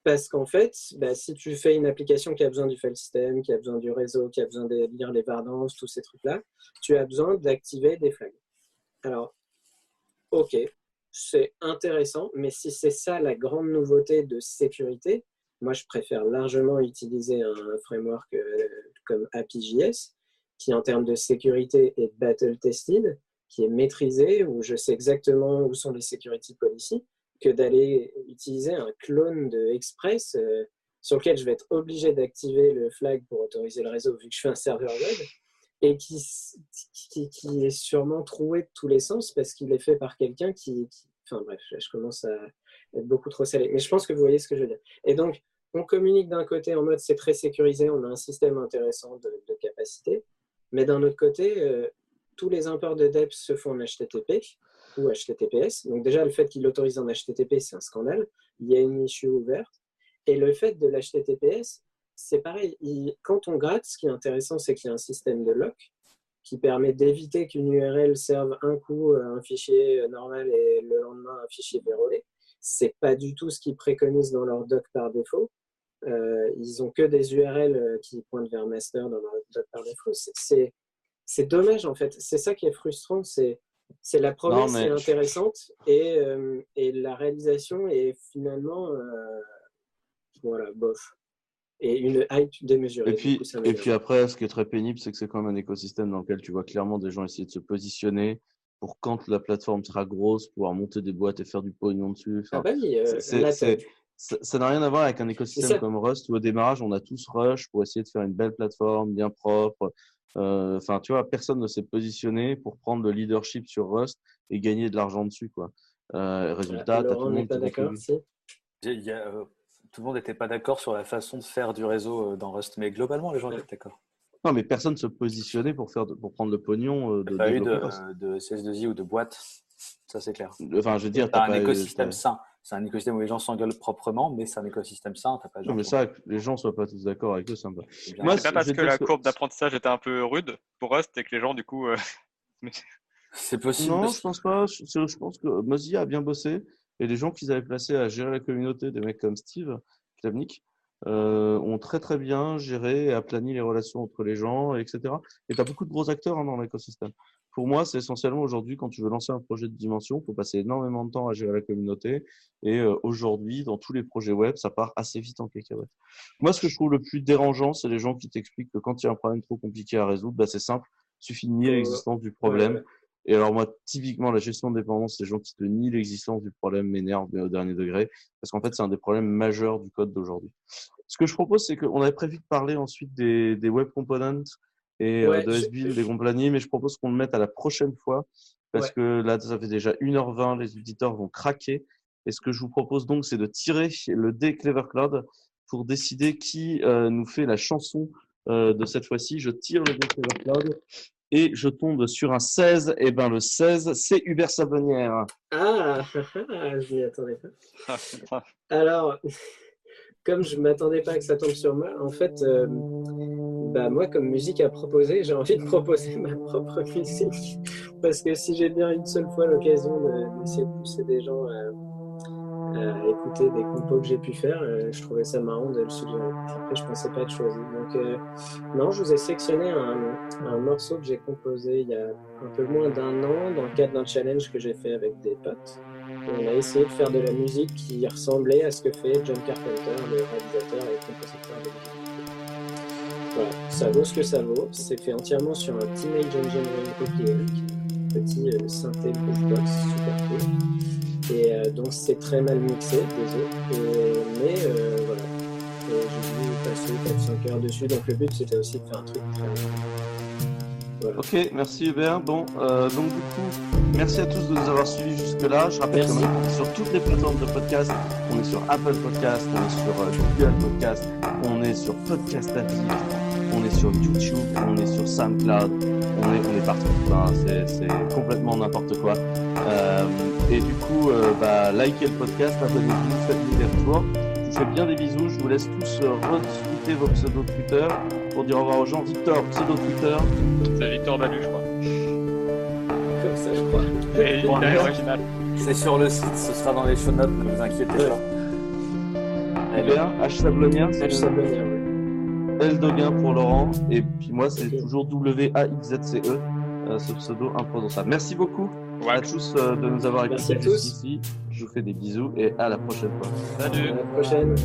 parce qu'en fait, bah, si tu fais une application qui a besoin du file system, qui a besoin du réseau, qui a besoin de lire les vardances, tous ces trucs-là, tu as besoin d'activer des flags. Alors, ok, c'est intéressant, mais si c'est ça la grande nouveauté de sécurité, moi, je préfère largement utiliser un framework euh, comme APIJS, qui en termes de sécurité est battle tested, qui est maîtrisé, où je sais exactement où sont les security policies, que d'aller utiliser un clone de Express euh, sur lequel je vais être obligé d'activer le flag pour autoriser le réseau vu que je fais un serveur web et qui, qui, est sûrement troué de tous les sens parce qu'il est fait par quelqu'un qui, Enfin bref, je commence à beaucoup trop salé. Mais je pense que vous voyez ce que je veux dire. Et donc, on communique d'un côté en mode c'est très sécurisé, on a un système intéressant de, capacité, mais d'un autre côté, euh, tous les imports de DEP se font en HTTP ou HTTPS. Donc déjà, le fait qu'il autorise en HTTP, c'est un scandale. Il y a une issue ouverte. Et le fait de l'HTTPS, c'est pareil. quand on gratte, ce qui est intéressant, c'est qu'il y a un système de lock qui permet d'éviter qu'une URL serve un coup un fichier normal et le lendemain un fichier vérolé. C'est pas du tout ce qu'ils préconisent dans leur doc par défaut. Euh, ils ont que des URL euh, qui pointent vers master dans leur doc par défaut. C'est dommage en fait. C'est ça qui est frustrant. C'est c'est la promesse est intéressante et, euh, et, la réalisation est finalement voilà bof et une hype démesurée. Et puis, et puis après, ce qui est très pénible, c'est que c'est quand même un écosystème dans lequel tu vois clairement des gens essayer de se positionner, pour quand la plateforme sera grosse, pouvoir monter des boîtes et faire du pognon dessus. ah bah oui, euh, ça n'a rien à voir avec un écosystème comme Rust où au démarrage, on a tous Rush pour essayer de faire une belle plateforme bien propre. Euh, enfin, tu vois, personne ne s'est positionné pour prendre le leadership sur Rust et gagner de l'argent dessus. Quoi. Euh, résultat, tout le monde pas d'accord. tout le monde n'était pas d'accord sur la façon de faire du réseau dans Rust, mais globalement, les gens étaient d'accord. Non, mais personne ne se positionnait pour, faire pour prendre le pognon. Euh, de, pas eu de, de, CS2I ou de boîte, ça c'est clair. Enfin, je veux dire, as un écosystème sain. C'est un écosystème où les gens s'engueulent proprement, mais c'est un écosystème sain. As pas non, mais ça, les gens ne soient pas tous d'accord avec eux, ça me Moi, c'est pas parce que la courbe d'apprentissage était un peu rude pour Rust et que les gens, du coup. Euh, [laughs] c'est possible. Non, je pense pas. Je, pense que Mozilla a bien bossé et les gens qu'ils avaient placés à gérer la communauté, des mecs comme Steve Klavnik, euh, ont très très bien géré et aplani les relations entre les gens, etc. Et tu as beaucoup de gros acteurs hein, dans l'écosystème. Pour moi, c'est essentiellement aujourd'hui, quand tu veux lancer un projet de dimension, il faut passer énormément de temps à gérer la communauté. Et euh, aujourd'hui, dans tous les projets web, ça part assez vite en cacahuète. Moi, ce que je trouve le plus dérangeant, c'est les gens qui t'expliquent que quand il y a un problème trop compliqué à résoudre, bah, c'est simple, il suffit de nier euh, l'existence du problème. Et alors moi, typiquement, la gestion de dépendance, les gens qui te nient l'existence du problème m'énervent au dernier degré, parce qu'en fait, c'est un des problèmes majeurs du code d'aujourd'hui. Ce que je propose, c'est qu'on avait prévu de parler ensuite des, des web components et euh, de SBuild et compagnie, mais je propose qu'on le mette à la prochaine fois, parce que là, ça fait déjà 1h20, les auditeurs vont craquer. Et ce que je vous propose donc, c'est de tirer le dé Clever Cloud pour décider qui euh, nous fait la chanson euh, de cette fois-ci. Je tire le dé Clever Cloud et je tombe sur un 16. Et ben le 16, c'est Hubert Savonnière. Ah, [laughs] je n'y attendais pas. [laughs] Alors, comme je ne m'attendais pas que ça tombe sur moi, en fait, euh, bah, moi, comme musique à proposer, j'ai envie de proposer ma propre [laughs] musique. Parce que si j'ai bien une seule fois l'occasion d'essayer de pousser des gens à à écouter des compos que j'ai pu faire. Euh, je trouvais ça marrant de le suggérer. Après, je pensais pas être choisi. Donc, euh, non, je vous ai sélectionné un, un morceau que j'ai composé il y a un peu moins d'un an dans le cadre d'un challenge que j'ai fait avec des potes. on a essayé de faire de la musique qui ressemblait à ce que fait John Carpenter, le réalisateur et compositeur de musique. Voilà, ça vaut ce que ça vaut. C'est fait entièrement sur un Teenage Engineering OPL, petit euh, synthé box super cool. Et euh, donc c'est très mal mixé, désolé. mais euh, voilà. J'ai dû passer 4-5 heures dessus, donc le but c'était aussi de faire un truc très. Voilà. Ok, merci Hubert. Bon, euh, donc du coup, merci à tous de nous avoir suivis jusque-là. Je rappelle qu'on est sur toutes les plateformes de podcast. On est sur Apple Podcast, on est sur Google Podcast, on est sur Podcast Addict, on est sur YouTube, on est sur SoundCloud, on est, on est partout. Enfin, c'est complètement n'importe quoi. Euh, et du coup, euh, bah, likez le podcast, abonnez-vous, faites-nous des retours. Je vous fais bien des bisous. Je vous laisse tous euh, rediscuter vos pseudos Twitter pour dire au revoir aux gens. Victor, pseudo Twitter. C'est Victor Balu, je crois. Comme ça, je crois. Et bon, original. C'est sur le site, ce sera dans les show notes, ne vous inquiétez pas. Eh bien, H Sablonnière, H Sablonnière, oui. L Doguin pour Laurent. Et puis moi, c'est toujours W-A-X-Z-C-E, euh, ce pseudo imprononçable. Merci beaucoup ouais. à tous euh, de nous avoir écoutés jusqu'ici. Je vous fais des bisous et à la prochaine fois. Salut. À la prochaine.